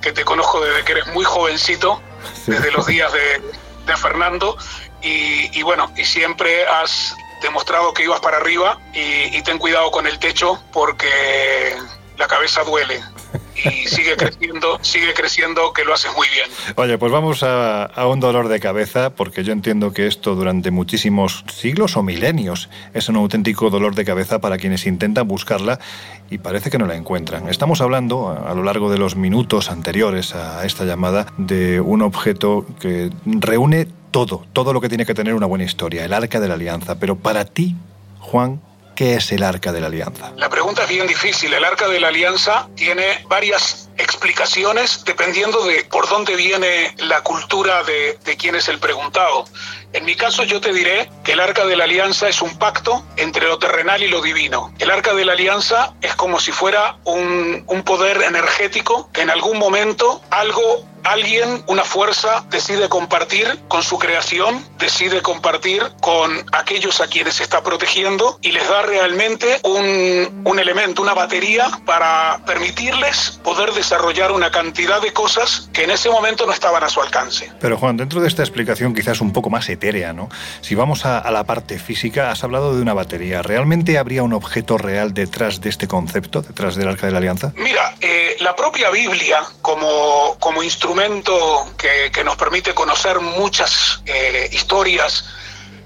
que te conozco desde que eres muy jovencito, sí. desde los días de, de Fernando, y, y, bueno, y siempre has demostrado que ibas para arriba y, y ten cuidado con el techo porque la cabeza duele y sigue creciendo, sigue creciendo, que lo haces muy bien. Oye, pues vamos a, un dolor de cabeza, porque yo entiendo que esto durante muchísimos siglos o milenios es un auténtico dolor de cabeza para quienes intentan buscarla y parece que no la encuentran. Estamos hablando a, a lo largo de los minutos anteriores a esta llamada de un objeto que reúne todo, todo lo que tiene que tener una buena historia, el Arca de la Alianza. Pero para ti, Juan, ¿Qué es el Arca de la Alianza? La pregunta es bien difícil. El Arca de la Alianza tiene varias explicaciones dependiendo de por dónde viene la cultura de, de quién es el preguntado. En mi caso yo te diré que el Arca de la Alianza es un pacto entre lo terrenal y lo divino. El Arca de la Alianza es como si fuera un, un poder energético que en algún momento algo alguien, una fuerza, decide compartir con su creación, decide compartir con aquellos a quienes está protegiendo y les da realmente un, un, elemento, una batería para permitirles poder desarrollar una cantidad de cosas que en ese momento no estaban a su alcance. Pero Juan, dentro de esta explicación quizás un poco más ¿no? Si vamos a, a la parte física, has hablado de una batería. ¿Realmente habría un objeto real detrás de este concepto, detrás del Arca de la Alianza? Mira, eh, la propia Biblia como, como instrumento que, que, nos permite conocer muchas eh, historias,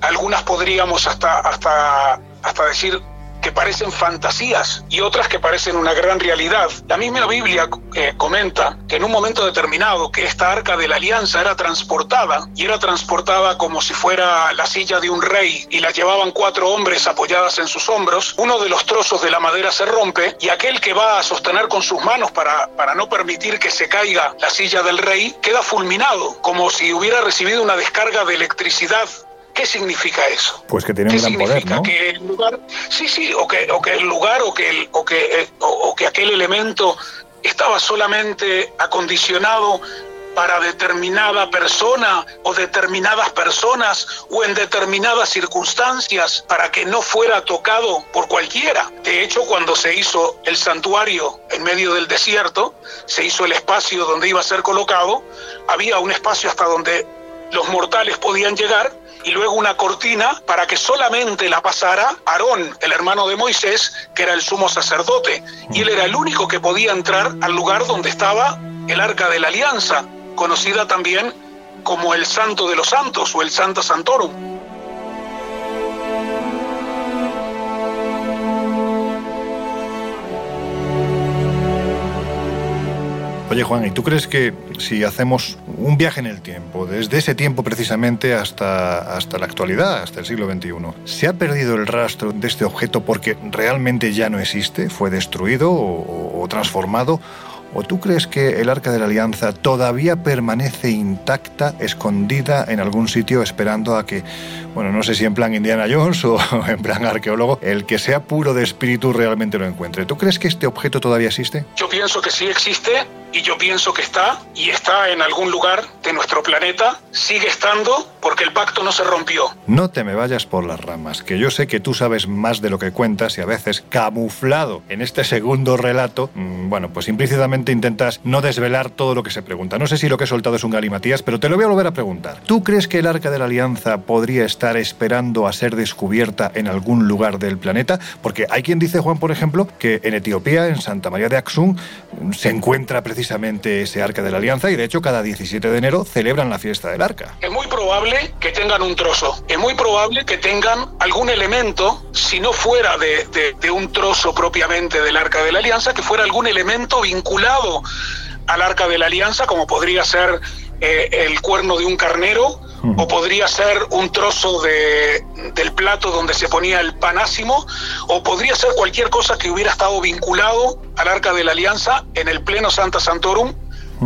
algunas podríamos hasta, hasta, hasta decir que parecen fantasías y otras que parecen una gran realidad. La misma Biblia eh, comenta que en un momento determinado que esta arca de la alianza era transportada y era transportada como si fuera la silla de un rey y la llevaban cuatro hombres apoyadas en sus hombros, uno de los trozos de la madera se rompe y aquel que va a sostener con sus manos para, para no permitir que se caiga la silla del rey queda fulminado, como si hubiera recibido una descarga de electricidad ¿Qué significa eso? Pues que tiene un gran poder, ¿no? Que el lugar, sí, sí, o que, o que el lugar o que, el, o, que, eh, o que aquel elemento estaba solamente acondicionado para determinada persona o determinadas personas o en determinadas circunstancias para que no fuera tocado por cualquiera. De hecho, cuando se hizo el santuario en medio del desierto, se hizo el espacio donde iba a ser colocado, había un espacio hasta donde los mortales podían llegar y luego una cortina para que solamente la pasara Aarón, el hermano de Moisés, que era el sumo sacerdote. Y él era el único que podía entrar al lugar donde estaba el arca de la alianza, conocida también como el Santo de los Santos o el Santa Santorum. Oye Juan, ¿y tú crees que si hacemos un viaje en el tiempo, desde ese tiempo precisamente hasta, hasta la actualidad, hasta el siglo XXI, ¿se ha perdido el rastro de este objeto porque realmente ya no existe? ¿Fue destruido o, o transformado? ¿O tú crees que el Arca de la Alianza todavía permanece intacta, escondida en algún sitio, esperando a que, bueno, no sé si en plan Indiana Jones (laughs) o en plan arqueólogo, el que sea puro de espíritu realmente lo encuentre? ¿Tú crees que este objeto todavía existe? Yo pienso que sí existe y yo pienso que está y está en algún lugar de nuestro planeta, sigue estando porque el pacto no se rompió. No te me vayas por las ramas, que yo sé que tú sabes más de lo que cuentas y a veces camuflado en este segundo relato, mm, bueno, pues implícitamente intentas no desvelar todo lo que se pregunta. No sé si lo que he soltado es un galimatías, pero te lo voy a volver a preguntar. ¿Tú crees que el Arca de la Alianza podría estar esperando a ser descubierta en algún lugar del planeta? Porque hay quien dice, Juan, por ejemplo, que en Etiopía, en Santa María de Axum, se encuentra precisamente ese Arca de la Alianza y de hecho cada 17 de enero celebran la fiesta del Arca. Es muy probable que tengan un trozo, es muy probable que tengan algún elemento, si no fuera de un trozo propiamente del Arca de la Alianza, que fuera algún elemento vinculado al arca de la alianza, como podría ser eh, el cuerno de un carnero, o podría ser un trozo de, del plato donde se ponía el panásimo, o podría ser cualquier cosa que hubiera estado vinculado al arca de la alianza en el pleno Santa Santorum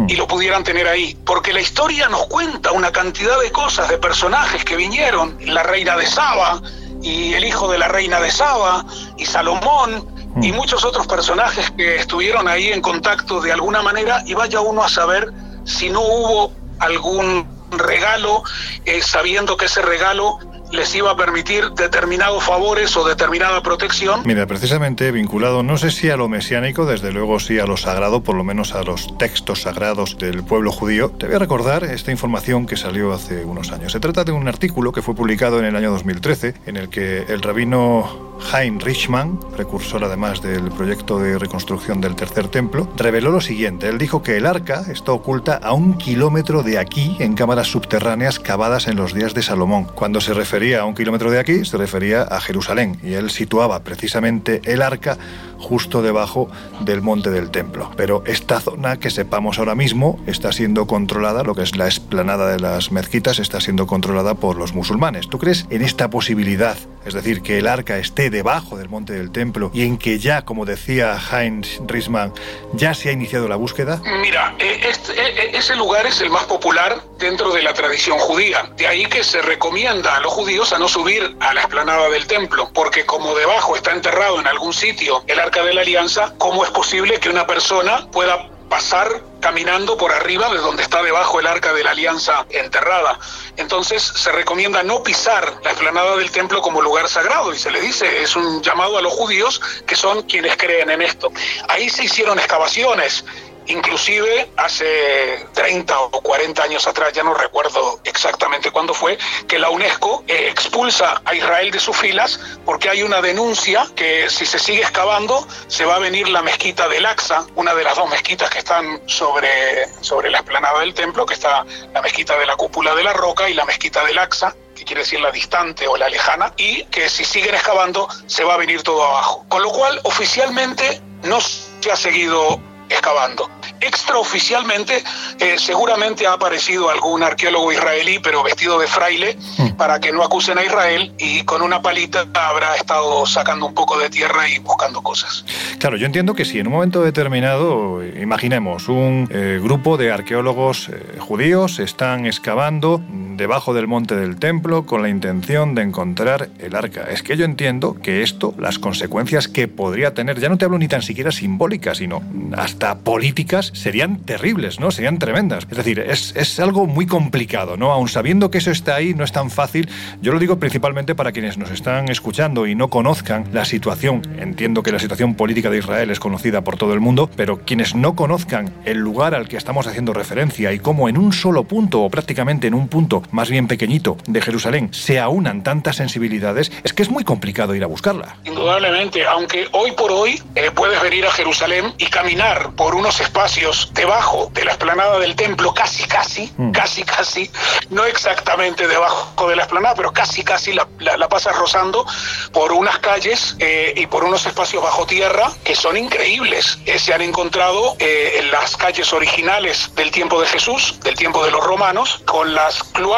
y lo pudieran tener ahí. Porque la historia nos cuenta una cantidad de cosas, de personajes que vinieron, la reina de Saba y el hijo de la reina de Saba y Salomón y muchos otros personajes que estuvieron ahí en contacto de alguna manera y vaya uno a saber si no hubo algún regalo, eh, sabiendo que ese regalo les iba a permitir determinados favores o determinada protección. Mira, precisamente vinculado, no sé si a lo mesiánico, desde luego sí a lo sagrado, por lo menos a los textos sagrados del pueblo judío, te voy a recordar esta información que salió hace unos años. Se trata de un artículo que fue publicado en el año 2013, en el que el rabino Hein Richman, precursor además del proyecto de reconstrucción del tercer templo, reveló lo siguiente. Él dijo que el arca está oculta a un kilómetro de aquí en cámaras subterráneas cavadas en los días de Salomón. Cuando se refería a un kilómetro de aquí, se refería a Jerusalén y él situaba precisamente el arca justo debajo del monte del templo. Pero esta zona que sepamos ahora mismo está siendo controlada, lo que es la explanada de las mezquitas, está siendo controlada por los musulmanes. ¿Tú crees en esta posibilidad? Es decir, que el arca esté debajo del monte del templo y en que ya, como decía Heinz Risman, ya se ha iniciado la búsqueda? Mira, eh, este, eh, ese lugar es el más popular dentro de la tradición judía. De ahí que se recomienda a los judíos a no subir a la explanada del templo, porque como debajo está enterrado en algún sitio el arca de la alianza, ¿cómo es posible que una persona pueda pasar caminando por arriba de donde está debajo el arca de la alianza enterrada. Entonces se recomienda no pisar la explanada del templo como lugar sagrado y se le dice, es un llamado a los judíos que son quienes creen en esto. Ahí se hicieron excavaciones Inclusive hace 30 o 40 años atrás, ya no recuerdo exactamente cuándo fue, que la UNESCO eh, expulsa a Israel de sus filas porque hay una denuncia que si se sigue excavando se va a venir la mezquita del Aqsa, una de las dos mezquitas que están sobre, sobre la explanada del templo, que está la mezquita de la cúpula de la roca y la mezquita del Aqsa, quiere decir la distante o la lejana, y que si siguen excavando se va a venir todo abajo. Con lo cual, oficialmente no se ha seguido excavando. Extraoficialmente, eh, seguramente ha aparecido algún arqueólogo israelí, pero vestido de fraile, mm. para que no acusen a Israel y con una palita habrá estado sacando un poco de tierra y buscando cosas. Claro, yo entiendo que si en un momento determinado, imaginemos, un eh, grupo de arqueólogos eh, judíos están excavando debajo del monte del templo con la intención de encontrar el arca. Es que yo entiendo que esto, las consecuencias que podría tener, ya no te hablo ni tan siquiera simbólicas, sino hasta políticas, serían terribles, ¿no? Serían tremendas. Es decir, es, es algo muy complicado, ¿no? Aun sabiendo que eso está ahí, no es tan fácil. Yo lo digo principalmente para quienes nos están escuchando y no conozcan la situación. Entiendo que la situación política de Israel es conocida por todo el mundo, pero quienes no conozcan el lugar al que estamos haciendo referencia y cómo en un solo punto o prácticamente en un punto más bien pequeñito de Jerusalén se aunan tantas sensibilidades, es que es muy complicado ir a buscarla. Indudablemente, aunque hoy por hoy eh, puedes venir a Jerusalén y caminar por unos espacios debajo de la esplanada del templo, casi, casi, mm. casi, casi, no exactamente debajo de la esplanada, pero casi, casi la, la, pasas rozando por unas calles eh, y por unos espacios bajo tierra que son increíbles. Eh, se han encontrado en las calles originales del tiempo de Jesús, del tiempo de los romanos, con las cloacas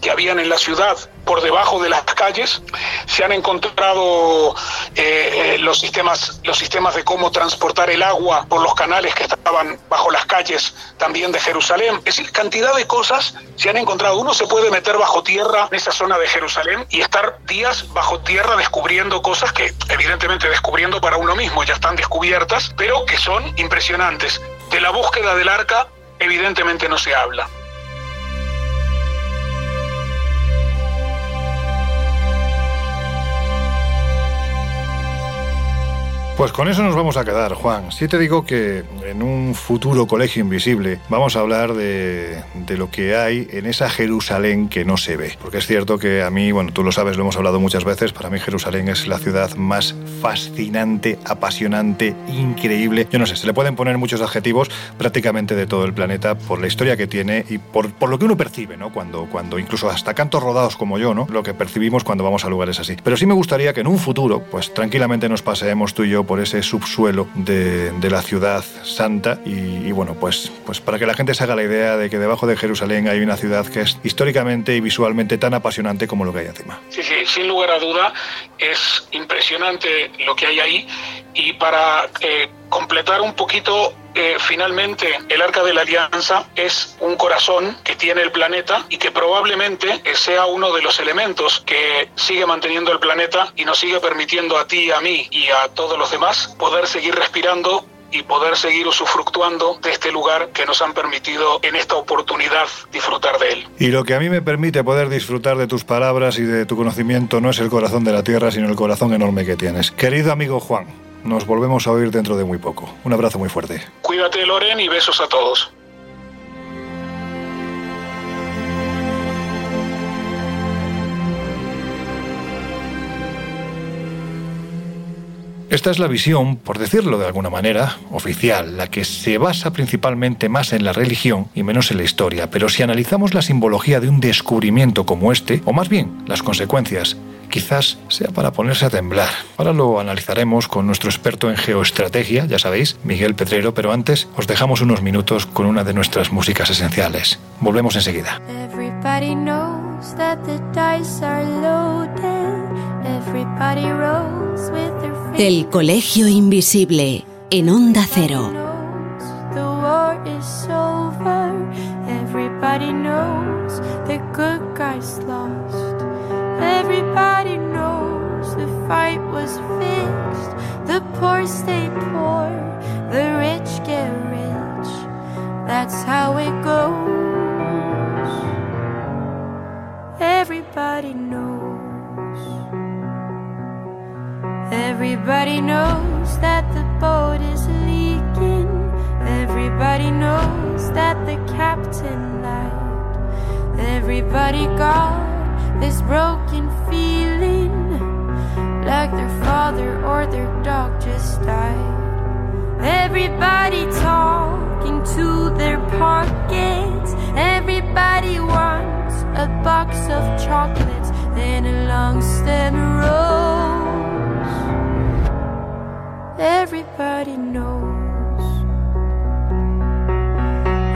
que habían en la ciudad por debajo de las calles, se han encontrado eh, eh, los, sistemas, los sistemas de cómo transportar el agua por los canales que estaban bajo las calles también de Jerusalén. Es decir, cantidad de cosas se han encontrado. Uno se puede meter bajo tierra en esa zona de Jerusalén y estar días bajo tierra descubriendo cosas que evidentemente descubriendo para uno mismo ya están descubiertas, pero que son impresionantes. De la búsqueda del arca evidentemente no se habla. Pues con eso nos vamos a quedar, Juan. Si te digo que en un futuro colegio invisible vamos a hablar de, lo que hay en esa Jerusalén que no se ve. Porque es cierto que a mí, bueno, tú lo sabes, lo hemos hablado muchas veces, para mí Jerusalén es la ciudad más fascinante, apasionante, increíble. Yo no sé, se le pueden poner muchos adjetivos prácticamente de todo el planeta por la historia que tiene y por, por lo que uno percibe, ¿no? Cuando, cuando incluso hasta cantos rodados como yo, ¿no? Lo que percibimos cuando vamos a lugares así. Pero sí me gustaría que en un futuro, pues tranquilamente nos paseemos tú y yo por ese subsuelo de, la ciudad santa y, bueno, pues, pues para que la gente se haga la idea de que debajo de Jerusalén hay una ciudad que es históricamente y visualmente tan apasionante como lo que hay encima. Sí, sí, sin lugar a duda es impresionante lo que hay ahí y para eh, completar un poquito finalmente el arca de la alianza es un corazón que tiene el planeta y que probablemente sea uno de los elementos que sigue manteniendo el planeta y nos sigue permitiendo a ti, a mí y a todos los demás poder seguir respirando y poder seguir usufructuando de este lugar que nos han permitido en esta oportunidad disfrutar de él. Y lo que a mí me permite poder disfrutar de tus palabras y de tu conocimiento no es el corazón de la tierra, sino el corazón enorme que tienes. Querido amigo Juan, nos volvemos a oír dentro de muy poco. Un abrazo muy fuerte. Cuídate, Loren, y besos a todos. Esta es la visión, por decirlo de alguna manera, oficial, la que se basa principalmente más en la religión y menos en la historia. Pero si analizamos la simbología de un descubrimiento como este, o más bien las consecuencias, quizás sea para ponerse a temblar. Ahora lo analizaremos con nuestro experto en geoestrategia, ya sabéis, Miguel Pedrero, pero antes os dejamos unos minutos con una de nuestras músicas esenciales. Volvemos enseguida. The poor stay poor, the rich get rich. That's how it goes. Everybody knows. Everybody knows that the boat is leaking. Everybody knows that the captain lied. Everybody got this broken feeling like their father or their dog just died. Everybody talking to their pockets. Everybody wants a box of chocolates. and a long stem rose. Everybody knows.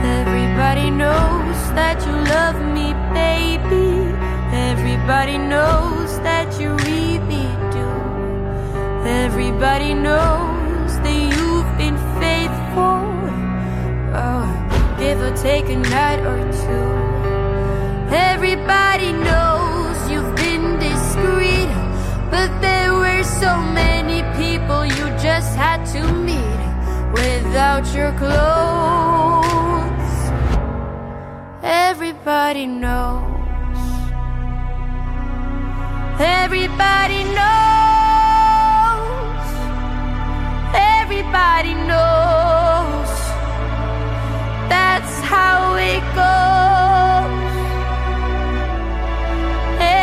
Everybody knows that you love me, baby. Everybody knows that you really do. Everybody knows that you've been faithful. Oh, give or take a night or two. Everybody knows you've been discreet, but there were so many people you just had to meet without your clothes. Everybody knows. Everybody knows. Everybody knows. That's how it goes.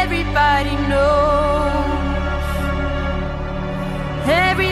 Everybody knows. Everybody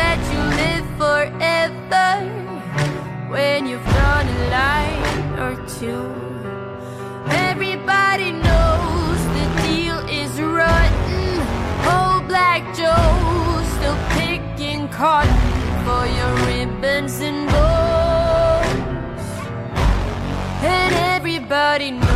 that you live forever when you've drawn a line or two. Everybody knows the deal is rotten. Old Black Joe still picking cotton for your ribbons and bows. And everybody knows.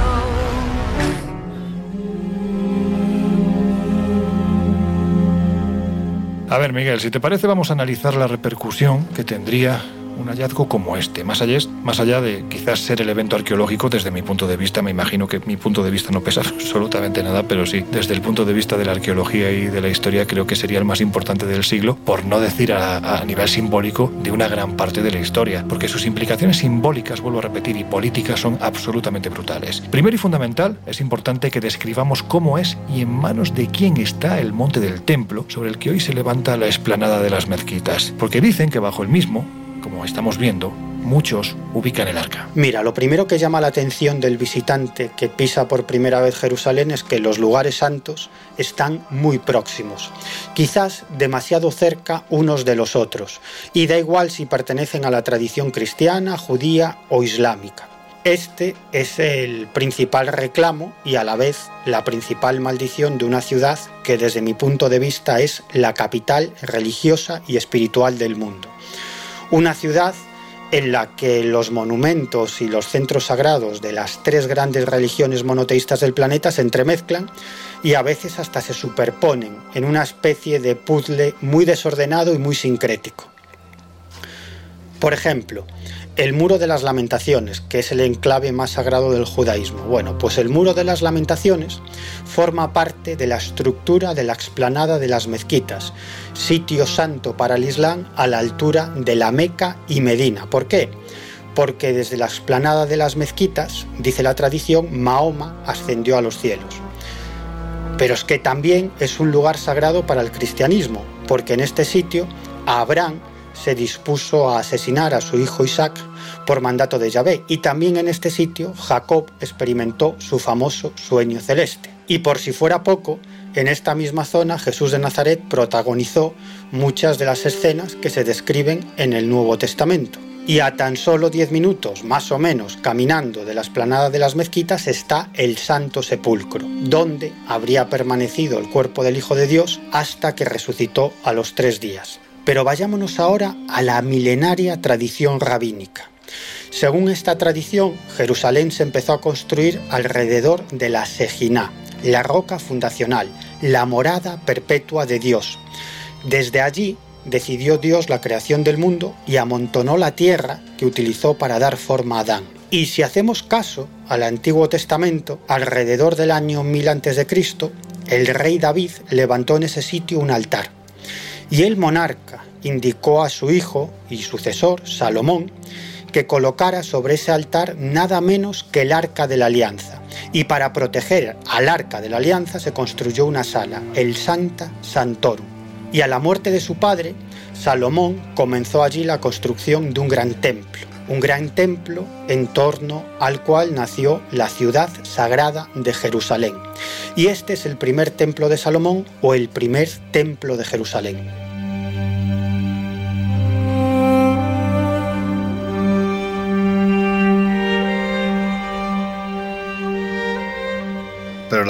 A ver, Miguel, si te parece, vamos a analizar la repercusión que tendría un hallazgo como este, más allá, más allá de quizás ser el evento arqueológico desde mi punto de vista, me imagino que mi punto de vista no pesa (laughs) absolutamente nada, pero sí, desde el punto de vista de la arqueología y de la historia creo que sería el más importante del siglo, por no decir a, a nivel simbólico de una gran parte de la historia, porque sus implicaciones simbólicas, vuelvo a repetir, y políticas son absolutamente brutales. Primero y fundamental, es importante que describamos cómo es y en manos de quién está el monte del templo sobre el que hoy se levanta la explanada de las mezquitas, porque dicen que bajo el mismo como estamos viendo, muchos ubican el arca. Mira, lo primero que llama la atención del visitante que pisa por primera vez Jerusalén es que los lugares santos están muy próximos, quizás demasiado cerca unos de los otros, y da igual si pertenecen a la tradición cristiana, judía o islámica. Este es el principal reclamo y a la vez la principal maldición de una ciudad que desde mi punto de vista es la capital religiosa y espiritual del mundo. Una ciudad en la que los monumentos y los centros sagrados de las tres grandes religiones monoteístas del planeta se entremezclan y a veces hasta se superponen en una especie de puzzle muy desordenado y muy sincrético. Por ejemplo, el muro de las lamentaciones, que es el enclave más sagrado del judaísmo. Bueno, pues el muro de las lamentaciones forma parte de la estructura de la explanada de las mezquitas, sitio santo para el Islam a la altura de la Meca y Medina. ¿Por qué? Porque desde la explanada de las mezquitas, dice la tradición, Mahoma ascendió a los cielos. Pero es que también es un lugar sagrado para el cristianismo, porque en este sitio Abraham se dispuso a asesinar a su hijo Isaac por mandato de Yahvé y también en este sitio Jacob experimentó su famoso sueño celeste. Y por si fuera poco, en esta misma zona Jesús de Nazaret protagonizó muchas de las escenas que se describen en el Nuevo Testamento. Y a tan solo 10 minutos, más o menos, caminando de la esplanada de las mezquitas está el Santo Sepulcro, donde habría permanecido el cuerpo del Hijo de Dios hasta que resucitó a los tres días. Pero vayámonos ahora a la milenaria tradición rabínica. Según esta tradición, Jerusalén se empezó a construir alrededor de la Sejiná, la roca fundacional, la morada perpetua de Dios. Desde allí decidió Dios la creación del mundo y amontonó la tierra que utilizó para dar forma a Adán. Y si hacemos caso al Antiguo Testamento, alrededor del año 1000 a.C., el rey David levantó en ese sitio un altar. Y el monarca indicó a su hijo y sucesor, Salomón, que colocara sobre ese altar nada menos que el arca de la alianza. Y para proteger al arca de la alianza se construyó una sala, el Santa Santorum. Y a la muerte de su padre, Salomón comenzó allí la construcción de un gran templo, un gran templo en torno al cual nació la ciudad sagrada de Jerusalén. Y este es el primer templo de Salomón o el primer templo de Jerusalén.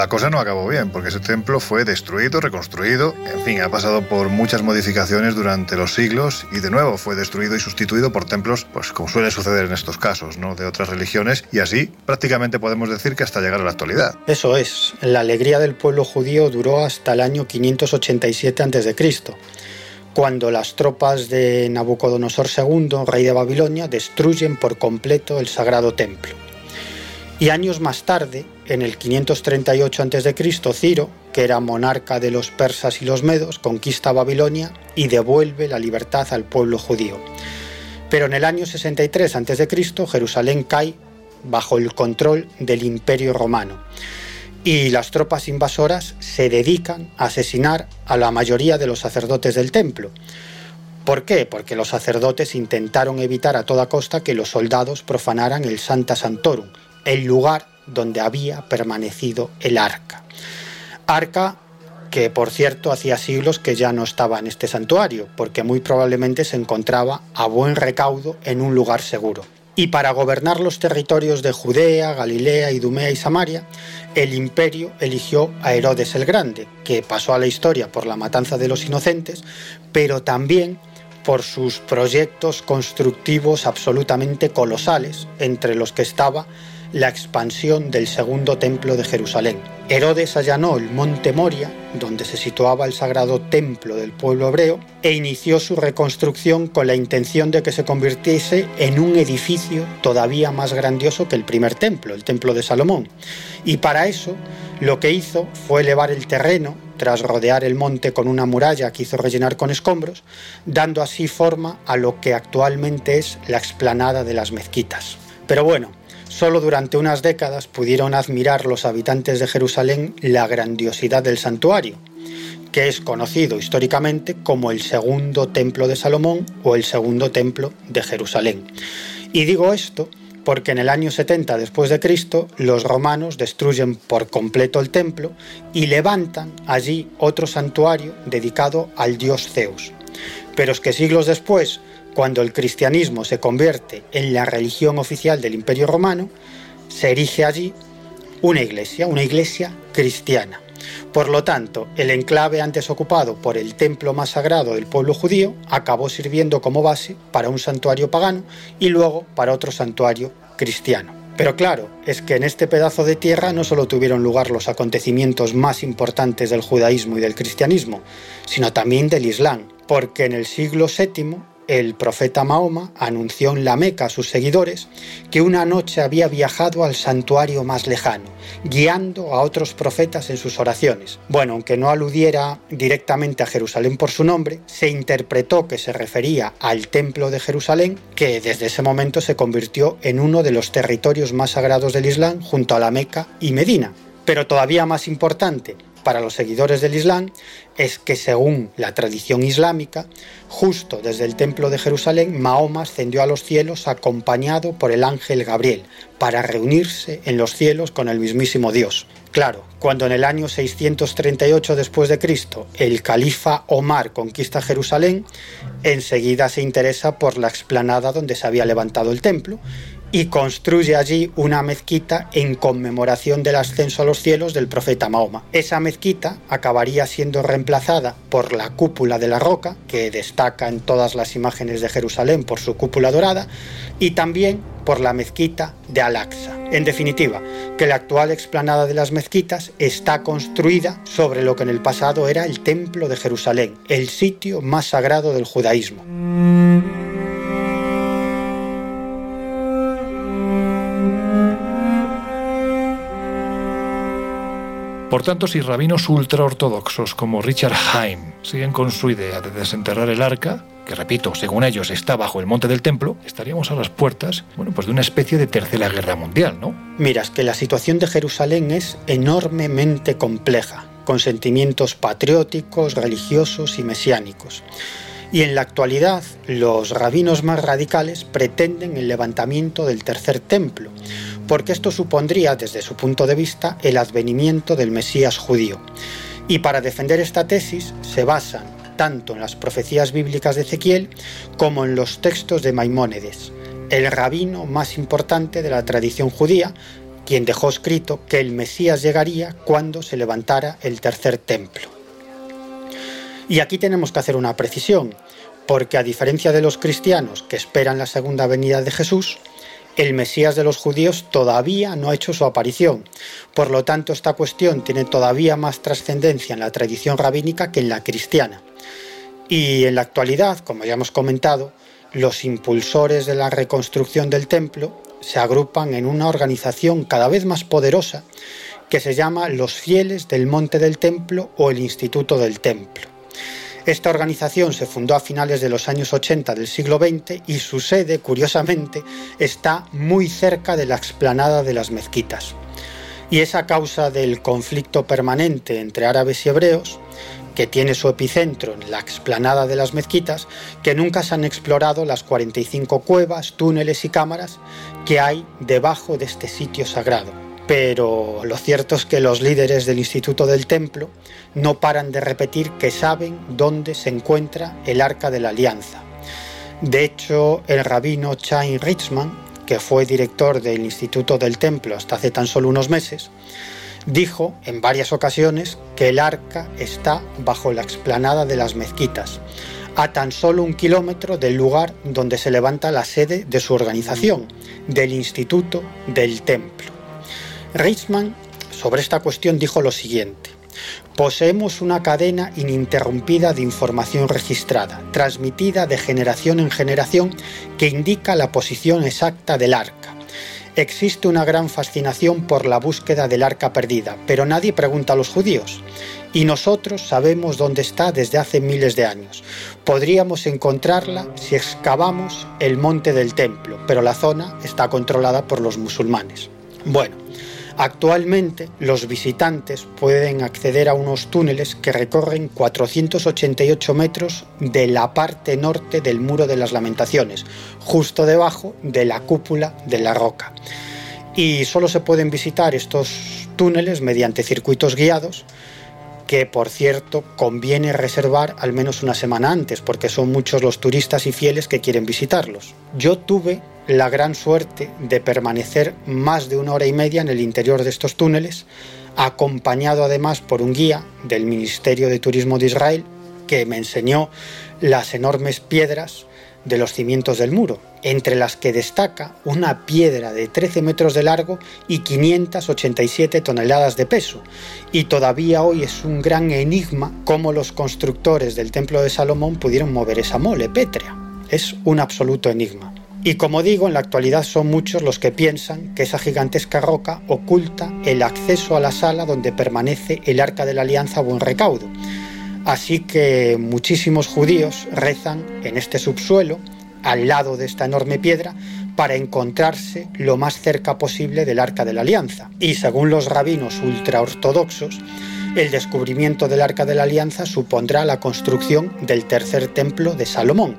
La cosa no acabó bien, porque ese templo fue destruido, reconstruido, en fin, ha pasado por muchas modificaciones durante los siglos y de nuevo fue destruido y sustituido por templos, pues como suele suceder en estos casos, ¿no? de otras religiones, y así prácticamente podemos decir que hasta llegar a la actualidad. Eso es, la alegría del pueblo judío duró hasta el año 587 a.C., cuando las tropas de Nabucodonosor II, rey de Babilonia, destruyen por completo el sagrado templo. Y años más tarde, en el 538 a.C., Ciro, que era monarca de los persas y los medos, conquista Babilonia y devuelve la libertad al pueblo judío. Pero en el año 63 a.C., Jerusalén cae bajo el control del Imperio Romano y las tropas invasoras se dedican a asesinar a la mayoría de los sacerdotes del templo. ¿Por qué? Porque los sacerdotes intentaron evitar a toda costa que los soldados profanaran el Santa Santorum, el lugar donde había permanecido el arca. Arca que por cierto hacía siglos que ya no estaba en este santuario, porque muy probablemente se encontraba a buen recaudo en un lugar seguro. Y para gobernar los territorios de Judea, Galilea, Idumea y Samaria, el imperio eligió a Herodes el Grande, que pasó a la historia por la matanza de los inocentes, pero también por sus proyectos constructivos absolutamente colosales, entre los que estaba la expansión del segundo templo de Jerusalén. Herodes allanó el monte Moria, donde se situaba el sagrado templo del pueblo hebreo, e inició su reconstrucción con la intención de que se convirtiese en un edificio todavía más grandioso que el primer templo, el templo de Salomón. Y para eso lo que hizo fue elevar el terreno tras rodear el monte con una muralla que hizo rellenar con escombros, dando así forma a lo que actualmente es la explanada de las mezquitas. Pero bueno, Solo durante unas décadas pudieron admirar los habitantes de Jerusalén la grandiosidad del santuario, que es conocido históricamente como el segundo templo de Salomón o el segundo templo de Jerusalén. Y digo esto porque en el año 70 después de Cristo los romanos destruyen por completo el templo y levantan allí otro santuario dedicado al dios Zeus. Pero es que siglos después cuando el cristianismo se convierte en la religión oficial del Imperio Romano, se erige allí una iglesia, una iglesia cristiana. Por lo tanto, el enclave antes ocupado por el templo más sagrado del pueblo judío acabó sirviendo como base para un santuario pagano y luego para otro santuario cristiano. Pero claro, es que en este pedazo de tierra no solo tuvieron lugar los acontecimientos más importantes del judaísmo y del cristianismo, sino también del Islam, porque en el siglo VII el profeta Mahoma anunció en la Meca a sus seguidores que una noche había viajado al santuario más lejano, guiando a otros profetas en sus oraciones. Bueno, aunque no aludiera directamente a Jerusalén por su nombre, se interpretó que se refería al templo de Jerusalén, que desde ese momento se convirtió en uno de los territorios más sagrados del Islam junto a la Meca y Medina. Pero todavía más importante, para los seguidores del Islam es que según la tradición islámica, justo desde el templo de Jerusalén, Mahoma ascendió a los cielos acompañado por el ángel Gabriel para reunirse en los cielos con el mismísimo Dios. Claro, cuando en el año 638 después de Cristo el califa Omar conquista Jerusalén, enseguida se interesa por la explanada donde se había levantado el templo y construye allí una mezquita en conmemoración del ascenso a los cielos del profeta Mahoma. Esa mezquita acabaría siendo reemplazada por la cúpula de la roca, que destaca en todas las imágenes de Jerusalén por su cúpula dorada, y también por la mezquita de Al-Aqsa. En definitiva, que la actual explanada de las mezquitas está construida sobre lo que en el pasado era el templo de Jerusalén, el sitio más sagrado del judaísmo. Por tanto, si rabinos ultraortodoxos como Richard Heim siguen con su idea de desenterrar el arca, que repito, según ellos está bajo el monte del templo, estaríamos a las puertas, bueno, pues de una especie de tercera guerra mundial, ¿no? Mira, es que la situación de Jerusalén es enormemente compleja, con sentimientos patrióticos, religiosos y mesiánicos. Y en la actualidad, los rabinos más radicales pretenden el levantamiento del tercer templo, porque esto supondría, desde su punto de vista, el advenimiento del Mesías judío. Y para defender esta tesis se basan tanto en las profecías bíblicas de Ezequiel como en los textos de Maimónides, el rabino más importante de la tradición judía, quien dejó escrito que el Mesías llegaría cuando se levantara el tercer templo. Y aquí tenemos que hacer una precisión, porque a diferencia de los cristianos que esperan la segunda venida de Jesús, el Mesías de los judíos todavía no ha hecho su aparición. Por lo tanto, esta cuestión tiene todavía más trascendencia en la tradición rabínica que en la cristiana. Y en la actualidad, como ya hemos comentado, los impulsores de la reconstrucción del templo se agrupan en una organización cada vez más poderosa que se llama los fieles del monte del templo o el Instituto del Templo. Esta organización se fundó a finales de los años 80 del siglo XX y su sede, curiosamente, está muy cerca de la explanada de las mezquitas. Y es a causa del conflicto permanente entre árabes y hebreos, que tiene su epicentro en la explanada de las mezquitas, que nunca se han explorado las 45 cuevas, túneles y cámaras que hay debajo de este sitio sagrado pero lo cierto es que los líderes del Instituto del Templo no paran de repetir que saben dónde se encuentra el Arca de la Alianza. De hecho, el rabino Chaim Ritzman, que fue director del Instituto del Templo hasta hace tan solo unos meses, dijo en varias ocasiones que el arca está bajo la explanada de las mezquitas, a tan solo un kilómetro del lugar donde se levanta la sede de su organización, del Instituto del Templo. Reichmann sobre esta cuestión dijo lo siguiente. Poseemos una cadena ininterrumpida de información registrada, transmitida de generación en generación, que indica la posición exacta del arca. Existe una gran fascinación por la búsqueda del arca perdida, pero nadie pregunta a los judíos. Y nosotros sabemos dónde está desde hace miles de años. Podríamos encontrarla si excavamos el monte del templo, pero la zona está controlada por los musulmanes. Bueno, Actualmente los visitantes pueden acceder a unos túneles que recorren 488 metros de la parte norte del Muro de las Lamentaciones, justo debajo de la cúpula de la roca. Y solo se pueden visitar estos túneles mediante circuitos guiados que por cierto conviene reservar al menos una semana antes porque son muchos los turistas y fieles que quieren visitarlos. Yo tuve la gran suerte de permanecer más de una hora y media en el interior de estos túneles, acompañado además por un guía del Ministerio de Turismo de Israel que me enseñó las enormes piedras de los cimientos del muro, entre las que destaca una piedra de 13 metros de largo y 587 toneladas de peso. Y todavía hoy es un gran enigma cómo los constructores del Templo de Salomón pudieron mover esa mole pétrea. Es un absoluto enigma. Y como digo, en la actualidad son muchos los que piensan que esa gigantesca roca oculta el acceso a la sala donde permanece el arca de la alianza a buen recaudo. Así que muchísimos judíos rezan en este subsuelo, al lado de esta enorme piedra, para encontrarse lo más cerca posible del arca de la alianza. Y según los rabinos ultraortodoxos, el descubrimiento del arca de la alianza supondrá la construcción del tercer templo de Salomón.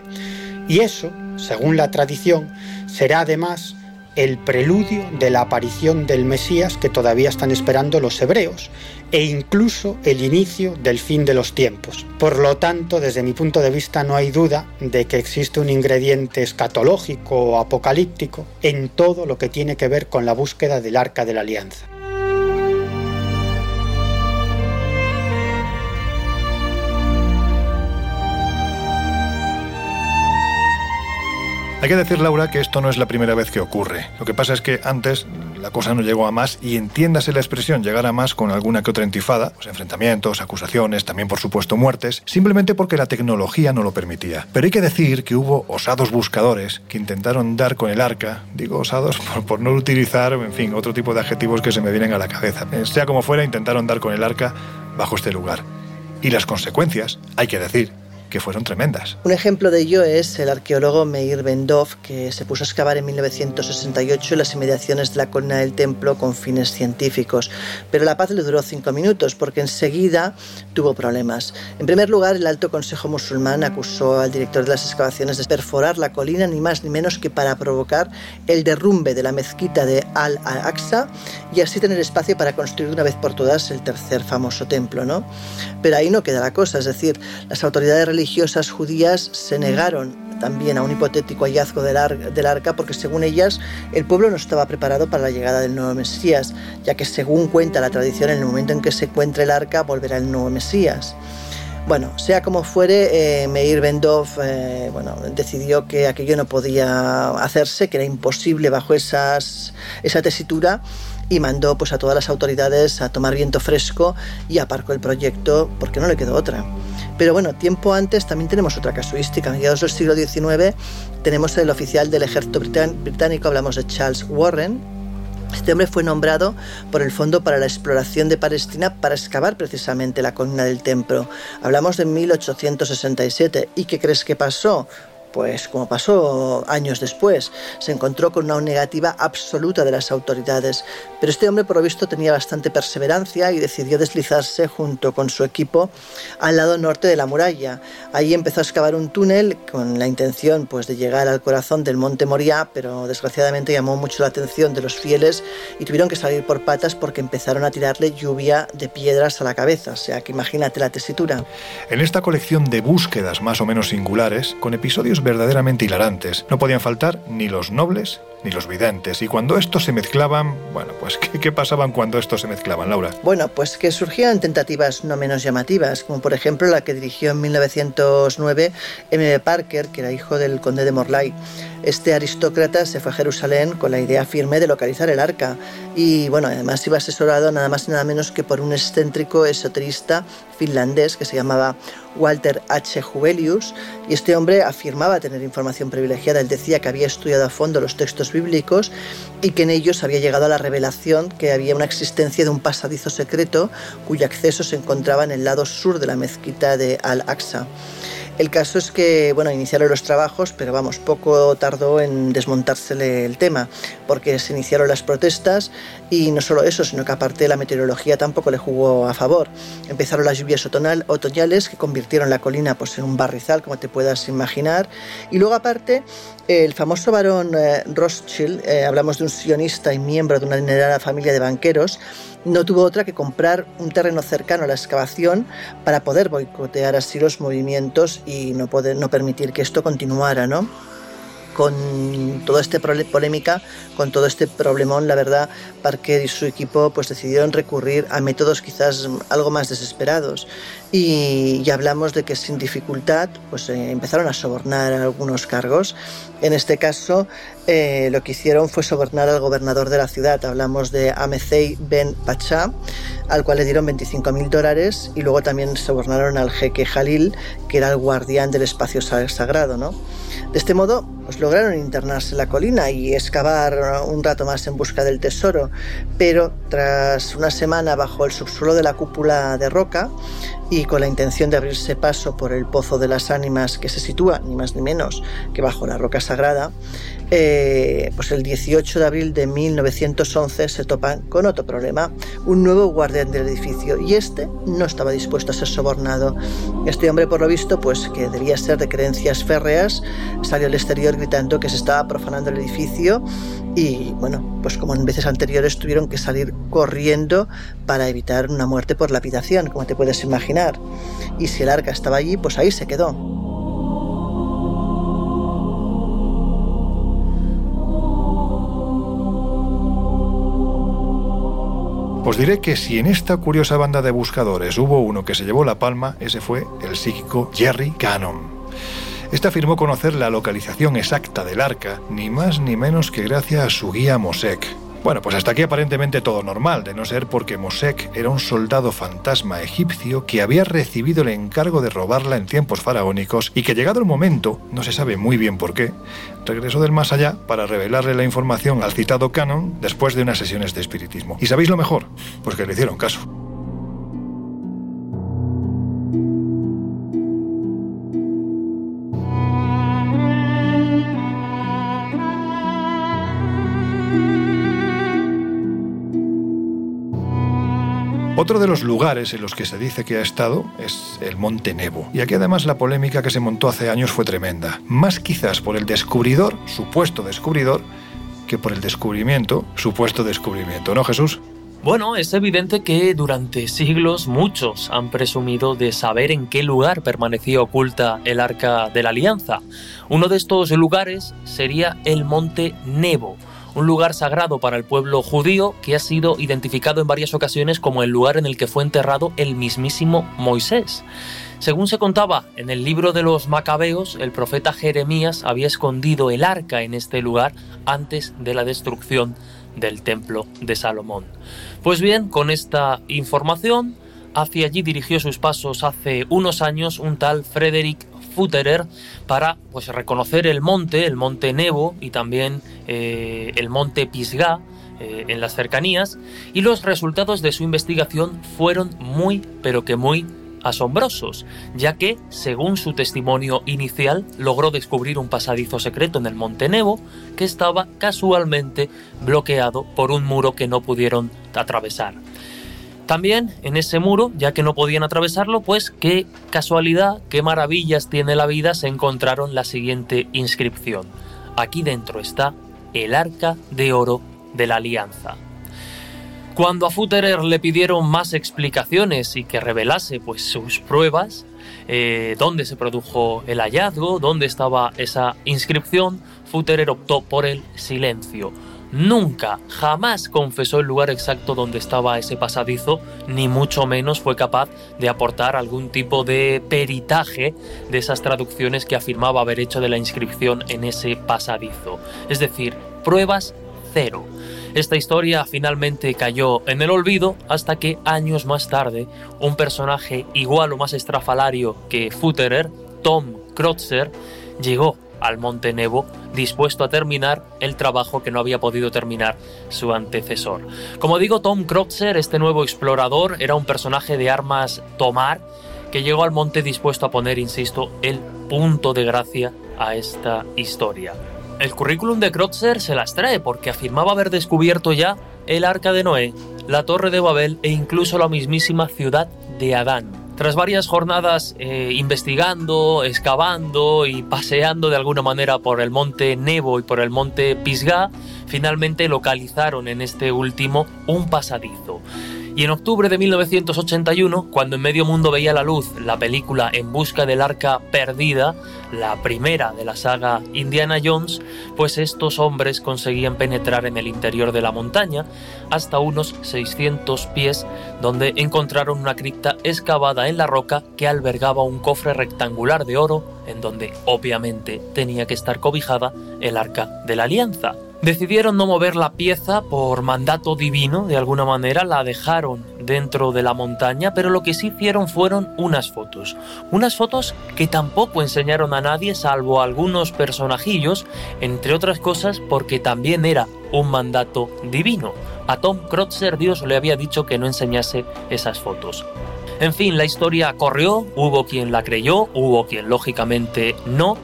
Y eso según la tradición, será además el preludio de la aparición del Mesías que todavía están esperando los hebreos e incluso el inicio del fin de los tiempos. Por lo tanto, desde mi punto de vista no hay duda de que existe un ingrediente escatológico o apocalíptico en todo lo que tiene que ver con la búsqueda del arca de la alianza. Hay que decir, Laura, que esto no es la primera vez que ocurre. Lo que pasa es que antes la cosa no llegó a más y entiéndase la expresión llegar a más con alguna que otra intifada, pues enfrentamientos, acusaciones, también por supuesto muertes, simplemente porque la tecnología no lo permitía. Pero hay que decir que hubo osados buscadores que intentaron dar con el arca, digo osados (laughs) por, por no utilizar, en fin, otro tipo de adjetivos que se me vienen a la cabeza. Sea como fuera, intentaron dar con el arca bajo este lugar. Y las consecuencias, hay que decir, fueron tremendas. Un ejemplo de ello es el arqueólogo Meir Bendov, que se puso a excavar en 1968 en las inmediaciones de la colina del templo con fines científicos. Pero la paz le duró cinco minutos porque enseguida tuvo problemas. En primer lugar, el Alto Consejo Musulmán acusó al director de las excavaciones de perforar la colina ni más ni menos que para provocar el derrumbe de la mezquita de Al-Aqsa y así tener espacio para construir una vez por todas el tercer famoso templo, ¿no? Pero ahí no queda la cosa, es decir, las autoridades religiosas judías se negaron también a un hipotético hallazgo del, arca porque según ellas el pueblo no estaba preparado para la llegada del nuevo Mesías, ya que según cuenta la tradición en el momento en que se encuentre el arca volverá el nuevo Mesías. Bueno, sea como fuere, eh, Meir Bendov eh, bueno, decidió que aquello no podía hacerse, que era imposible bajo esa tesitura y mandó pues, a todas las autoridades a tomar viento fresco y aparcó el proyecto porque no le quedó otra. Pero bueno, tiempo antes también tenemos otra casuística. A mediados del siglo XIX tenemos el oficial del ejército británico, hablamos de Charles Warren, este hombre fue nombrado por el Fondo para la Exploración de Palestina para excavar precisamente la colina del templo. Hablamos de 1867. ¿Y qué crees que pasó? Pues como pasó años después, se encontró con una negativa absoluta de las autoridades. Pero este hombre, por lo visto, tenía bastante perseverancia y decidió deslizarse junto con su equipo al lado norte de la muralla. Allí empezó a excavar un túnel con la intención pues, de llegar al corazón del monte Moria, pero desgraciadamente llamó mucho la atención de los fieles y tuvieron que salir por patas porque empezaron a tirarle lluvia de piedras a la cabeza. O sea que imagínate la tesitura. En esta colección de búsquedas más o menos singulares, con episodios verdaderamente hilarantes. No podían faltar ni los nobles ni los videntes. Y cuando estos se mezclaban, bueno, pues ¿qué, ¿qué, pasaban cuando estos se mezclaban, Laura? Bueno, pues que surgían tentativas no menos llamativas, como por ejemplo la que dirigió en 1909 M. Parker, que era hijo del conde de Morlay. Este aristócrata se fue a Jerusalén con la idea firme de localizar el arca y bueno, además iba asesorado nada más y nada menos que por un excéntrico esoterista finlandés que se llamaba Walter H. Juvelius y este hombre afirmaba tener información privilegiada. Él decía que había estudiado a fondo los textos bíblicos y que en ellos había llegado a la revelación que había una existencia de un pasadizo secreto cuyo acceso se encontraba en el lado sur de la mezquita de Al-Aqsa. El caso es que, bueno, iniciaron los trabajos, pero vamos, poco tardó en desmontársele el tema, porque se iniciaron las protestas y no solo eso, sino que aparte la meteorología tampoco le jugó a favor. Empezaron las lluvias otoñales que convirtieron la colina pues, en un barrizal, como te puedas imaginar, y luego aparte el famoso barón eh, Rothschild, eh, hablamos de un sionista y miembro de una dinerada familia de banqueros, no tuvo otra que comprar un terreno cercano a la excavación para poder boicotear así los movimientos y no, poder, no permitir que esto continuara, ¿no? con toda esta polémica, con todo este problemón, la verdad, Parker y su equipo pues decidieron recurrir a métodos quizás algo más desesperados y, y hablamos de que sin dificultad pues eh, empezaron a sobornar algunos cargos. En este caso eh, lo que hicieron fue sobornar al gobernador de la ciudad, hablamos de Amecei Ben Pacha, al cual le dieron 25.000 dólares y luego también sobornaron al jeque Jalil, que era el guardián del espacio sagrado, ¿no? De este modo, pues lograron internarse en la colina y excavar un rato más en busca del tesoro, pero tras una semana bajo el subsuelo de la cúpula de roca y con la intención de abrirse paso por el pozo de las ánimas que se sitúa ni más ni menos que bajo la roca sagrada, eh, pues el 18 de abril de 1911 se topan con otro problema, un nuevo guardián del edificio y este no estaba dispuesto a ser sobornado. Este hombre, por lo visto, pues que debía ser de creencias férreas, salió al exterior gritando que se estaba profanando el edificio y bueno, pues como en veces anteriores tuvieron que salir corriendo para evitar una muerte por lapidación, como te puedes imaginar. Y si el arca estaba allí, pues ahí se quedó. Os diré que si en esta curiosa banda de buscadores hubo uno que se llevó la palma, ese fue el psíquico Jerry Cannon. Este afirmó conocer la localización exacta del arca, ni más ni menos que gracias a su guía Mosek, bueno, pues hasta aquí aparentemente todo normal, de no ser porque Mosek era un soldado fantasma egipcio que había recibido el encargo de robarla en tiempos faraónicos y que llegado el momento, no se sabe muy bien por qué, regresó del más allá para revelarle la información al citado canon después de unas sesiones de espiritismo. ¿Y sabéis lo mejor? Pues, pues, pues, pues, pues, Otro de los lugares en los que se dice que ha estado es el Monte Nebo. Y aquí además la polémica que se montó hace años fue tremenda. Más quizás por el descubridor, supuesto descubridor, que por el descubrimiento, supuesto descubrimiento. ¿No, Jesús? Bueno, es evidente que durante siglos muchos han presumido de saber en qué lugar permanecía oculta el Arca de la Alianza. Uno de estos lugares sería el Monte Nebo un lugar sagrado para el pueblo judío que ha sido identificado en varias ocasiones como el lugar en el que fue enterrado el mismísimo Moisés. Según se contaba en el libro de los Macabeos, el profeta Jeremías había escondido el arca en este lugar antes de la destrucción del templo de Salomón. Pues bien, con esta información, hacia allí dirigió sus pasos hace unos años un tal Frederick Futterer para pues, reconocer el monte, el monte Nebo y también eh, el monte Pisgah eh, en las cercanías y los resultados de su investigación fueron muy pero que muy asombrosos, ya que, según su testimonio inicial, logró descubrir un pasadizo secreto en el Monte Nebo que estaba casualmente bloqueado por un muro que no pudieron atravesar. También en ese muro, ya que no podían atravesarlo, pues qué casualidad, qué maravillas tiene la vida, se encontraron la siguiente inscripción. Aquí dentro está el arca de oro de la alianza. Cuando a Futterer le pidieron más explicaciones y que revelase pues, sus pruebas, eh, dónde se produjo el hallazgo, dónde estaba esa inscripción, Futterer optó por el silencio nunca, jamás confesó el lugar exacto donde estaba ese pasadizo, ni mucho menos fue capaz de aportar algún tipo de peritaje de esas traducciones que afirmaba haber hecho de la inscripción en ese pasadizo. Es decir, pruebas cero. Esta historia finalmente cayó en el olvido hasta que años más tarde un personaje igual o más estrafalario que Futterer, Tom Krotzer, llegó al Monte Nebo, dispuesto a terminar el trabajo que no había podido terminar su antecesor. Como digo, Tom Krotzer, este nuevo explorador, era un personaje de armas tomar que llegó al monte dispuesto a poner, insisto, el punto de gracia a esta historia. El currículum de Krotzer se las trae porque afirmaba haber descubierto ya el arca de Noé, la torre de Babel e incluso la mismísima ciudad de Adán. Tras varias jornadas eh, investigando, excavando y paseando de alguna manera por el monte Nebo y por el monte Pisgah, finalmente localizaron en este último un pasadizo. Y en octubre de 1981, cuando en medio mundo veía la luz la película En busca del arca perdida, la primera de la saga Indiana Jones, pues estos hombres conseguían penetrar en el interior de la montaña hasta unos 600 pies, donde encontraron una cripta excavada en la roca que albergaba un cofre rectangular de oro, en donde obviamente tenía que estar cobijada el arca de la alianza. Decidieron no mover la pieza por mandato divino, de alguna manera la dejaron dentro de la montaña, pero lo que sí hicieron fueron unas fotos. Unas fotos que tampoco enseñaron a nadie salvo a algunos personajillos, entre otras cosas porque también era un mandato divino. A Tom Krotzer Dios le había dicho que no enseñase esas fotos. En fin, la historia corrió, hubo quien la creyó, hubo quien lógicamente no,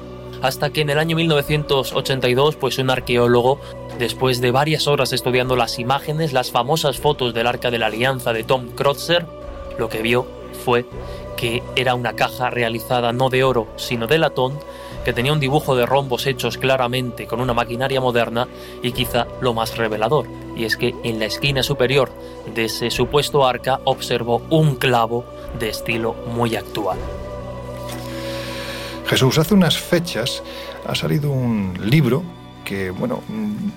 hasta que en el año 1982 pues un arqueólogo, después de varias horas estudiando las imágenes, las famosas fotos del Arca de la Alianza de Tom Krotzer, lo que vio fue que era una caja realizada no de oro, sino de latón, que tenía un dibujo de rombos hechos claramente con una maquinaria moderna y quizá lo más revelador, y es que en la esquina superior de ese supuesto arca observó un clavo de estilo muy actual. Jesús, hace unas fechas ha salido un libro que, bueno,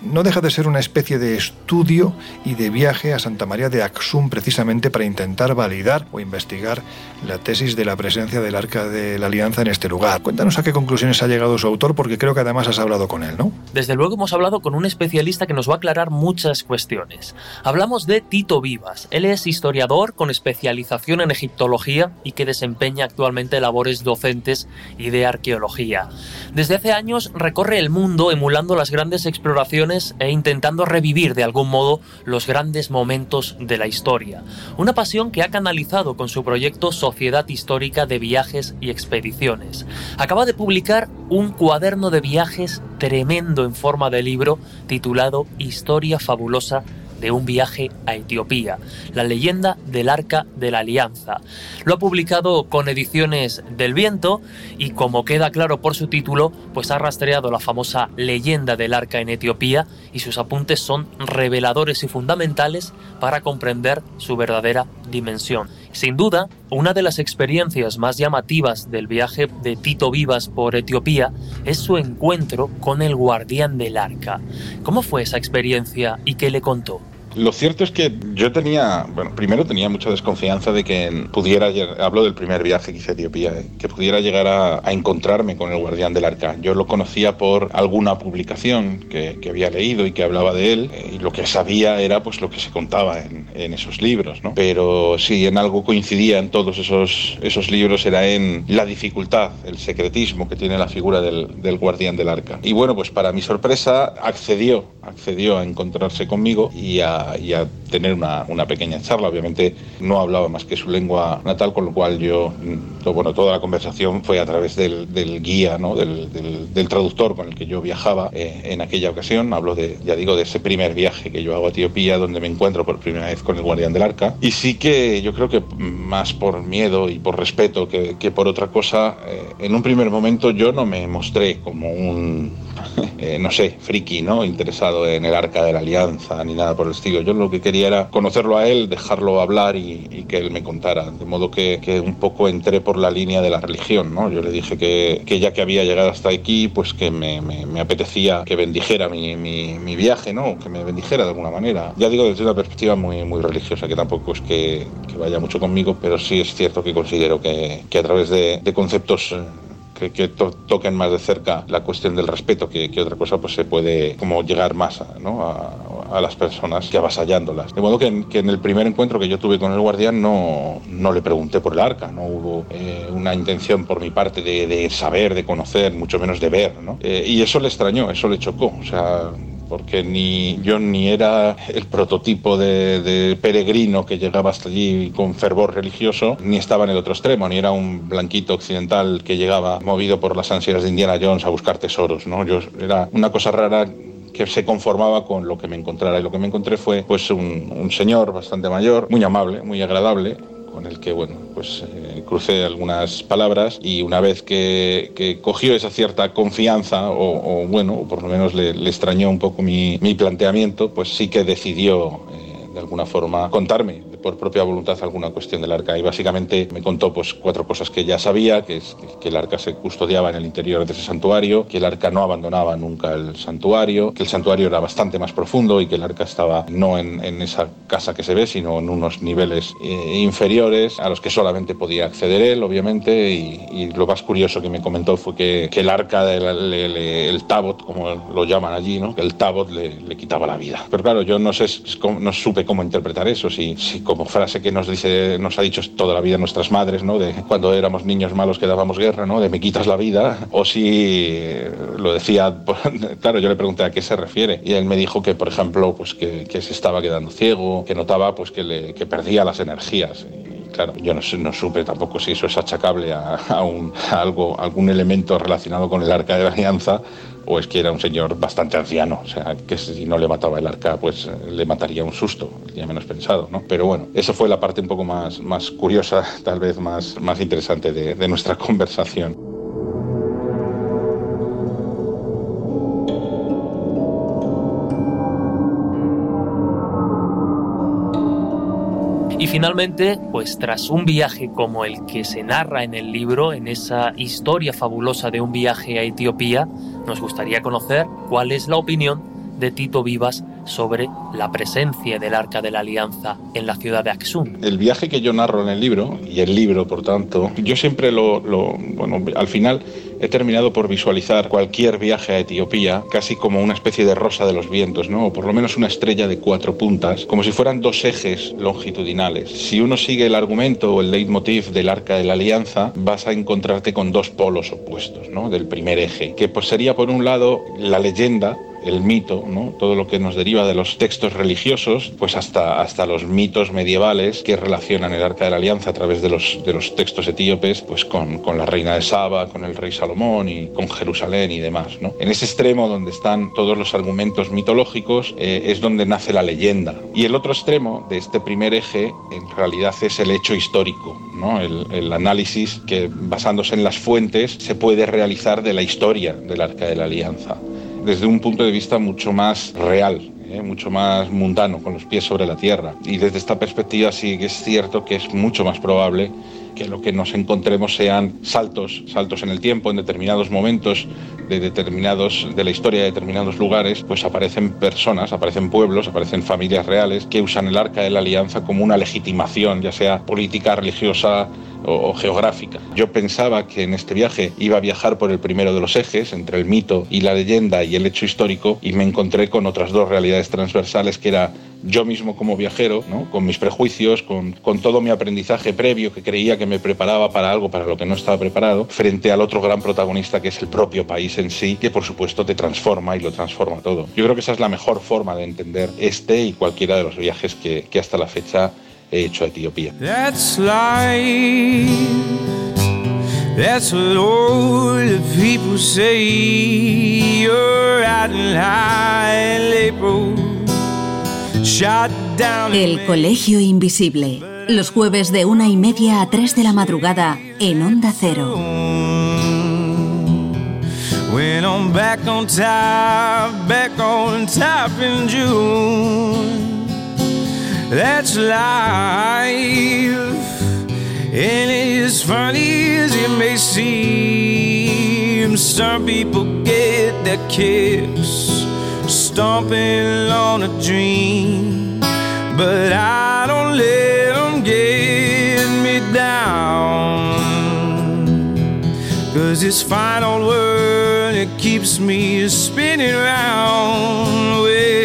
no deja de ser una especie de estudio y de viaje a Santa María de Axum precisamente para intentar validar o investigar la tesis de la presencia del Arca de la Alianza en este lugar. Cuéntanos a qué conclusiones ha llegado su autor, porque creo que además has hablado con él, ¿no? Desde luego hemos hablado con un especialista que nos va a aclarar muchas cuestiones. Hablamos de Tito Vivas. Él es historiador con especialización en egiptología y que desempeña actualmente labores docentes y de arqueología. Desde hace años recorre el mundo emulando las grandes exploraciones e intentando revivir de algún modo los grandes momentos de la historia. Una pasión que ha canalizado con su proyecto Sociedad Histórica de Viajes y Expediciones. Acaba de publicar un cuaderno de viajes tremendo en forma de libro titulado Historia Fabulosa de un viaje a Etiopía, la leyenda del Arca de la Alianza. Lo ha publicado con ediciones del viento y como queda claro por su título, pues ha rastreado la famosa leyenda del Arca en Etiopía y sus apuntes son reveladores y fundamentales para comprender su verdadera dimensión. Sin duda, una de las experiencias más llamativas del viaje de Tito Vivas por Etiopía es su encuentro con el guardián del arca. ¿Cómo fue esa experiencia y qué le contó? Lo cierto es que yo tenía, bueno, primero tenía mucha desconfianza de que pudiera, hablo del primer viaje que hice a Etiopía, eh, que pudiera llegar a, encontrarme con el guardián del arca. Yo lo conocía por alguna publicación que, había leído y que hablaba de él, eh, y lo que sabía era pues lo que se contaba en, esos libros, ¿no? Pero si en algo coincidía en todos esos, esos libros era en la dificultad, el secretismo que tiene la figura del, del guardián del arca. Y bueno, pues para mi sorpresa accedió, accedió a encontrarse conmigo y a y a tener una, una, pequeña charla. Obviamente no hablaba más que su lengua natal, con lo cual yo, mm, bueno, toda la conversación fue a través del, del guía, ¿no? del, del, traductor con el que yo viajaba eh, en aquella ocasión. Hablo de, ya digo, de ese primer viaje que yo hago a Etiopía, donde me encuentro por primera vez con el guardián del arca. Y sí que yo creo que más por miedo y por respeto que, que por otra cosa, eh, en un primer momento yo no me mostré como un, (laughs) eh, no sé, friki, ¿no? Interesado en el arca de la alianza ni nada por el estilo. Yo lo que quería era conocerlo a él, dejarlo hablar y, que él me contara. De modo que, un poco entré por la línea de la religión, ¿no? Yo le dije que, ya que había llegado hasta aquí, pues que me, apetecía que bendijera mi, viaje, ¿no? Que me bendijera de alguna manera. Ya digo desde una perspectiva muy, muy religiosa, que tampoco es que, vaya mucho conmigo, pero sí es cierto que considero que, a través de, conceptos eh, que, toquen más de cerca la cuestión del respeto que, otra cosa, pues se puede como llegar más a, las personas que avasallándolas. De modo que en, el primer encuentro que yo tuve con el guardián no, no le pregunté por el arca, no hubo eh, una intención por mi parte de, saber, de conocer, mucho menos de ver. Eh, y eso le extrañó, eso le chocó. O sea, porque ni yo ni era el prototipo de, peregrino que llegaba hasta allí con fervor religioso, ni estaba en el otro extremo, ni era un blanquito occidental que llegaba movido por las ansias de Indiana Jones a buscar tesoros, ¿no? Yo era una cosa rara que se conformaba con lo que me encontrara y lo que me encontré fue pues un, un señor bastante mayor, muy amable, muy agradable, con el que, bueno, pues eh, crucé algunas palabras y una vez que, cogió esa cierta confianza, o, bueno, o por lo menos le, extrañó un poco mi, planteamiento, pues sí que decidió eh, de alguna forma contarme por propia voluntad alguna cuestión del arca y básicamente me contó pues cuatro cosas que ya sabía, que, que el arca se custodiaba en el interior de ese santuario, que el arca no abandonaba nunca el santuario, que el santuario era bastante más profundo y que el arca estaba no en, esa casa que se ve, sino en unos niveles eh, inferiores a los que solamente podía acceder él, obviamente, y, lo más curioso que me comentó fue que, el arca, del el tabot, como lo llaman allí, ¿no? que el tabot le, quitaba la vida. Pero claro, yo no sé, no supe cómo interpretar eso, si, si como frase que nos dice, nos ha dicho toda la vida nuestras madres, ¿no? De cuando éramos niños malos que dábamos guerra, ¿no? De me quitas la vida. O si lo decía, (laughs) claro, yo le pregunté a qué se refiere. Y él me dijo que, por ejemplo, pues que, se estaba quedando ciego, que notaba pues que, le, que perdía las energías. Claro, yo no, no, supe tampoco si eso es achacable a, un, algo, algún elemento relacionado con el arca de la alianza o es que era un señor bastante anciano, o sea, que si no le mataba el arca, pues eh, le mataría un susto, ya menos pensado, ¿no? Pero bueno, eso fue la parte un poco más, más curiosa, tal vez más, más interesante de, de nuestra (laughs) conversación. Finalmente, pues tras un viaje como el que se narra en el libro, en esa historia fabulosa de un viaje a Etiopía, nos gustaría conocer cuál es la opinión de Tito Vivas sobre la presencia del Arca de la Alianza en la ciudad de Axum. El viaje que yo narro en el libro, y el libro por tanto, yo siempre lo, bueno, al final he terminado por visualizar cualquier viaje a Etiopía casi como una especie de rosa de los vientos, ¿no? o por lo menos una estrella de cuatro puntas, como si fueran dos ejes longitudinales. Si uno sigue el argumento o el leitmotiv del Arca de la Alianza, vas a encontrarte con dos polos opuestos ¿no? del primer eje, que pues sería por un lado la leyenda el mito, ¿no? todo lo que nos deriva de los textos religiosos, pues hasta, hasta los mitos medievales que relacionan el Arca de la Alianza a través de los, de los textos etíopes, pues con, con la reina de Saba, con el rey Salomón y con Jerusalén y demás. ¿no? En ese extremo donde están todos los argumentos mitológicos eh, es donde nace la leyenda. Y el otro extremo de este primer eje en realidad es el hecho histórico, ¿no? el, el análisis que basándose en las fuentes se puede realizar de la historia del Arca de la Alianza desde un punto de vista mucho más real, ¿eh? mucho más mundano, con los pies sobre la tierra. Y desde esta perspectiva sí que es cierto que es mucho más probable que lo que nos encontremos sean saltos, saltos en el tiempo, en determinados momentos de determinados de la historia de determinados lugares, pues aparecen personas, aparecen pueblos, aparecen familias reales que usan el arca de la alianza como una legitimación, ya sea política, religiosa, o, geográfica. Yo pensaba que en este viaje iba a viajar por el primero de los ejes, entre el mito y la leyenda y el hecho histórico, y me encontré con otras dos realidades transversales, que era yo mismo como viajero, ¿no? con mis prejuicios, con, con, todo mi aprendizaje previo que creía que me preparaba para algo para lo que no estaba preparado, frente al otro gran protagonista que es el propio país en sí, que por supuesto te transforma y lo transforma todo. Yo creo que esa es la mejor forma de entender este y cualquiera de los viajes que, que hasta la fecha he hecho a Etiopía. El Colegio Invisible. Los jueves de una y media a tres de la madrugada en Onda Cero. When I'm back on top, back on top in June. That's life. And as funny as it may seem, some people get their kicks stomping on a dream. But I don't let them get me down. Cause this fine old world, it keeps me spinning round. Well,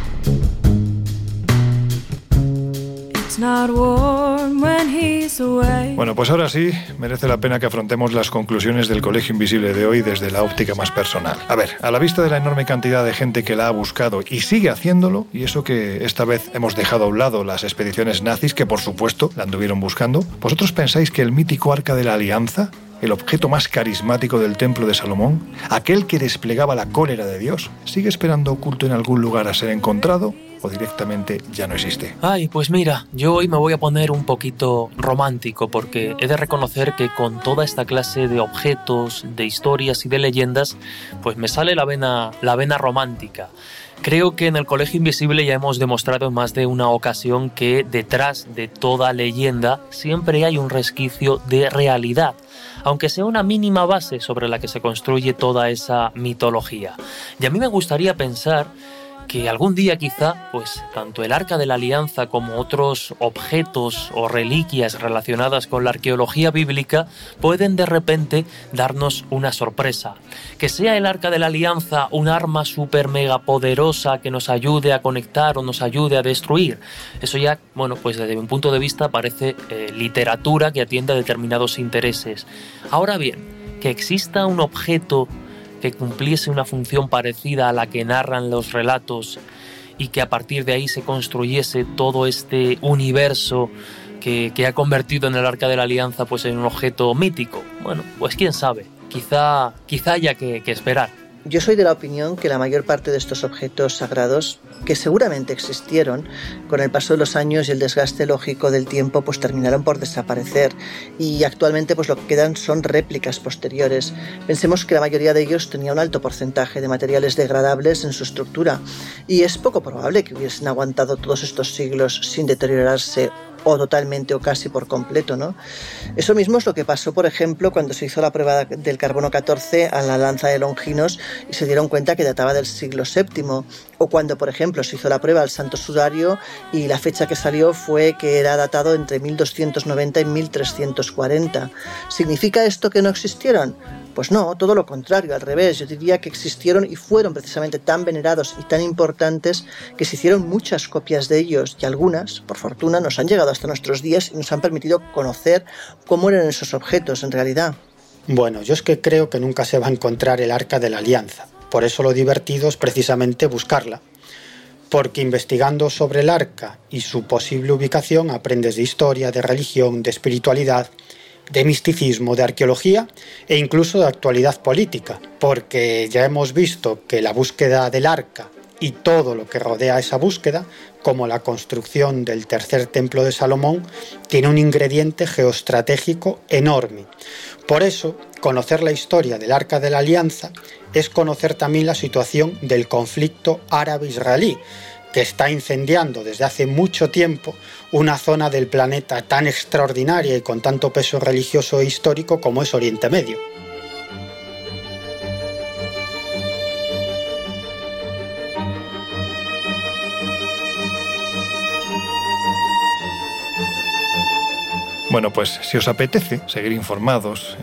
Bueno, pues ahora sí, merece la pena que afrontemos las conclusiones del Colegio Invisible de hoy desde la óptica más personal. A ver, a la vista de la enorme cantidad de gente que la ha buscado y sigue haciéndolo, y eso que esta vez hemos dejado a un lado las expediciones nazis que por supuesto la anduvieron buscando, ¿vosotros pensáis que el mítico Arca de la Alianza el objeto más carismático del templo de Salomón, aquel que desplegaba la cólera de Dios, sigue esperando oculto en algún lugar a ser encontrado o directamente ya no existe. Ay, pues mira, yo hoy me voy a poner un poquito romántico porque he de reconocer que con toda esta clase de objetos, de historias y de leyendas, pues me sale la vena, la vena romántica. Creo que en el Colegio Invisible ya hemos demostrado en más de una ocasión que detrás de toda leyenda siempre hay un resquicio de realidad aunque sea una mínima base sobre la que se construye toda esa mitología. Y a mí me gustaría pensar que algún día quizá, pues tanto el Arca de la Alianza como otros objetos o reliquias relacionadas con la arqueología bíblica pueden de repente darnos una sorpresa. Que sea el Arca de la Alianza un arma súper mega poderosa que nos ayude a conectar o nos ayude a destruir. Eso ya, bueno, pues desde mi punto de vista parece eh, literatura que atiende a determinados intereses. Ahora bien, que exista un objeto que cumpliese una función parecida a la que narran los relatos y que a partir de ahí se construyese todo este universo que, que, ha convertido en el Arca de la Alianza pues en un objeto mítico. Bueno, pues quién sabe, quizá, quizá haya que, que esperar. Yo soy de la opinión que la mayor parte de estos objetos sagrados, que seguramente existieron, con el paso de los años y el desgaste lógico del tiempo, pues terminaron por desaparecer y actualmente pues lo que quedan son réplicas posteriores. Pensemos que la mayoría de ellos tenía un alto porcentaje de materiales degradables en su estructura y es poco probable que hubiesen aguantado todos estos siglos sin deteriorarse o totalmente o casi por completo, ¿no? Eso mismo es lo que pasó, por ejemplo, cuando se hizo la prueba del carbono 14 a la lanza de Longinos y se dieron cuenta que databa del siglo VII, o cuando, por ejemplo, se hizo la prueba al Santo Sudario y la fecha que salió fue que era datado entre 1290 y 1340. ¿Significa esto que no existieron? Pues no, todo lo contrario, al revés. Yo diría que existieron y fueron precisamente tan venerados y tan importantes que se hicieron muchas copias de ellos y algunas, por fortuna, nos han llegado hasta nuestros días y nos han permitido conocer cómo eran esos objetos en realidad. Bueno, yo es que creo que nunca se va a encontrar el arca de la alianza. Por eso lo divertido es precisamente buscarla. Porque investigando sobre el arca y su posible ubicación aprendes de historia, de religión, de espiritualidad de misticismo, de arqueología e incluso de actualidad política, porque ya hemos visto que la búsqueda del arca y todo lo que rodea esa búsqueda, como la construcción del tercer templo de Salomón, tiene un ingrediente geoestratégico enorme. Por eso, conocer la historia del Arca de la Alianza es conocer también la situación del conflicto árabe-israelí, que está incendiando desde hace mucho tiempo una zona del planeta tan extraordinaria y con tanto peso religioso e histórico como es Oriente Medio. Bueno, pues si os apetece seguir informados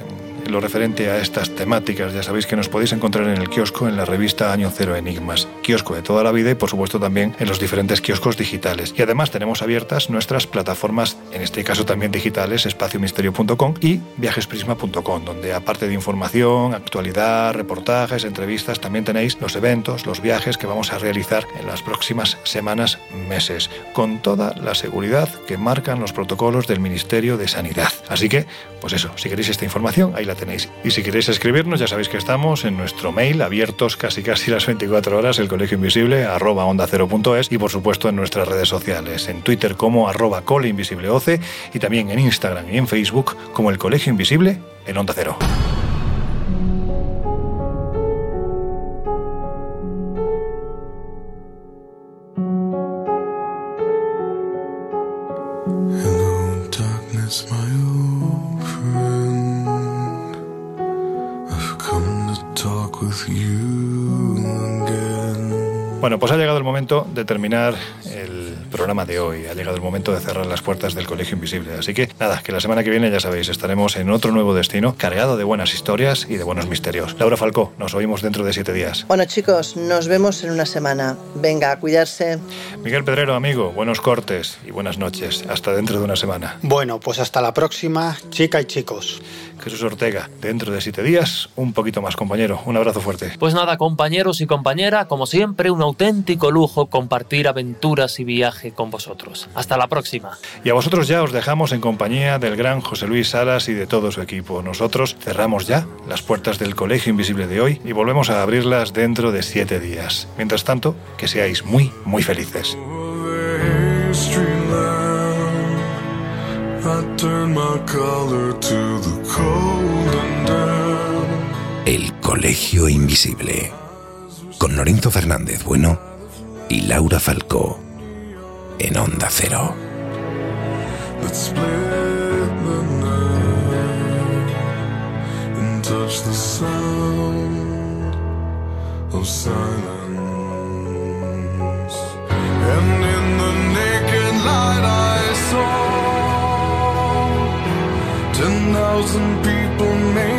lo referente a estas temáticas, ya sabéis que nos podéis encontrar en el kiosco en la revista Año Cero Enigmas, kiosco de toda la vida y por supuesto también en los diferentes kioscos digitales. Y además tenemos abiertas nuestras plataformas, en este caso también digitales, espaciomisterio.com y viajesprisma.com, donde aparte de información, actualidad, reportajes, entrevistas, también tenéis los eventos, los viajes que vamos a realizar en las próximas semanas, meses, con toda la seguridad que marcan los protocolos del Ministerio de Sanidad. Así que, pues eso, si queréis esta información, ahí la tenéis. Y si queréis escribirnos, ya sabéis que estamos en nuestro mail, abiertos casi casi las 24 horas, el colegio invisible, arroba onda es y por supuesto en nuestras redes sociales, en Twitter como arroba coleinvisibleoce y también en Instagram y en Facebook como el colegio invisible en onda cero. Bueno, pues ha llegado el momento de terminar el programa de hoy. Ha llegado el momento de cerrar las puertas del Colegio Invisible. Así que nada, que la semana que viene ya sabéis, estaremos en otro nuevo destino cargado de buenas historias y de buenos misterios. Laura Falcó, nos oímos dentro de siete días. Bueno chicos, nos vemos en una semana. Venga, a cuidarse. Miguel Pedrero, amigo, buenos cortes y buenas noches. Hasta dentro de una semana. Bueno, pues hasta la próxima, chica y chicos. Jesús Ortega, dentro de siete días, un poquito más, compañero. Un abrazo fuerte. Pues nada, compañeros y compañera, como siempre, un auténtico lujo compartir aventuras y viaje con vosotros. Hasta la próxima. Y a vosotros ya os dejamos en compañía del gran José Luis Salas y de todo su equipo. Nosotros cerramos ya las puertas del Colegio Invisible de hoy y volvemos a abrirlas dentro de siete días. Mientras tanto, que seáis muy, muy felices. El Colegio Invisible. Con Lorenzo Fernández Bueno y Laura Falcó. En Onda Cero. And in the thousand people made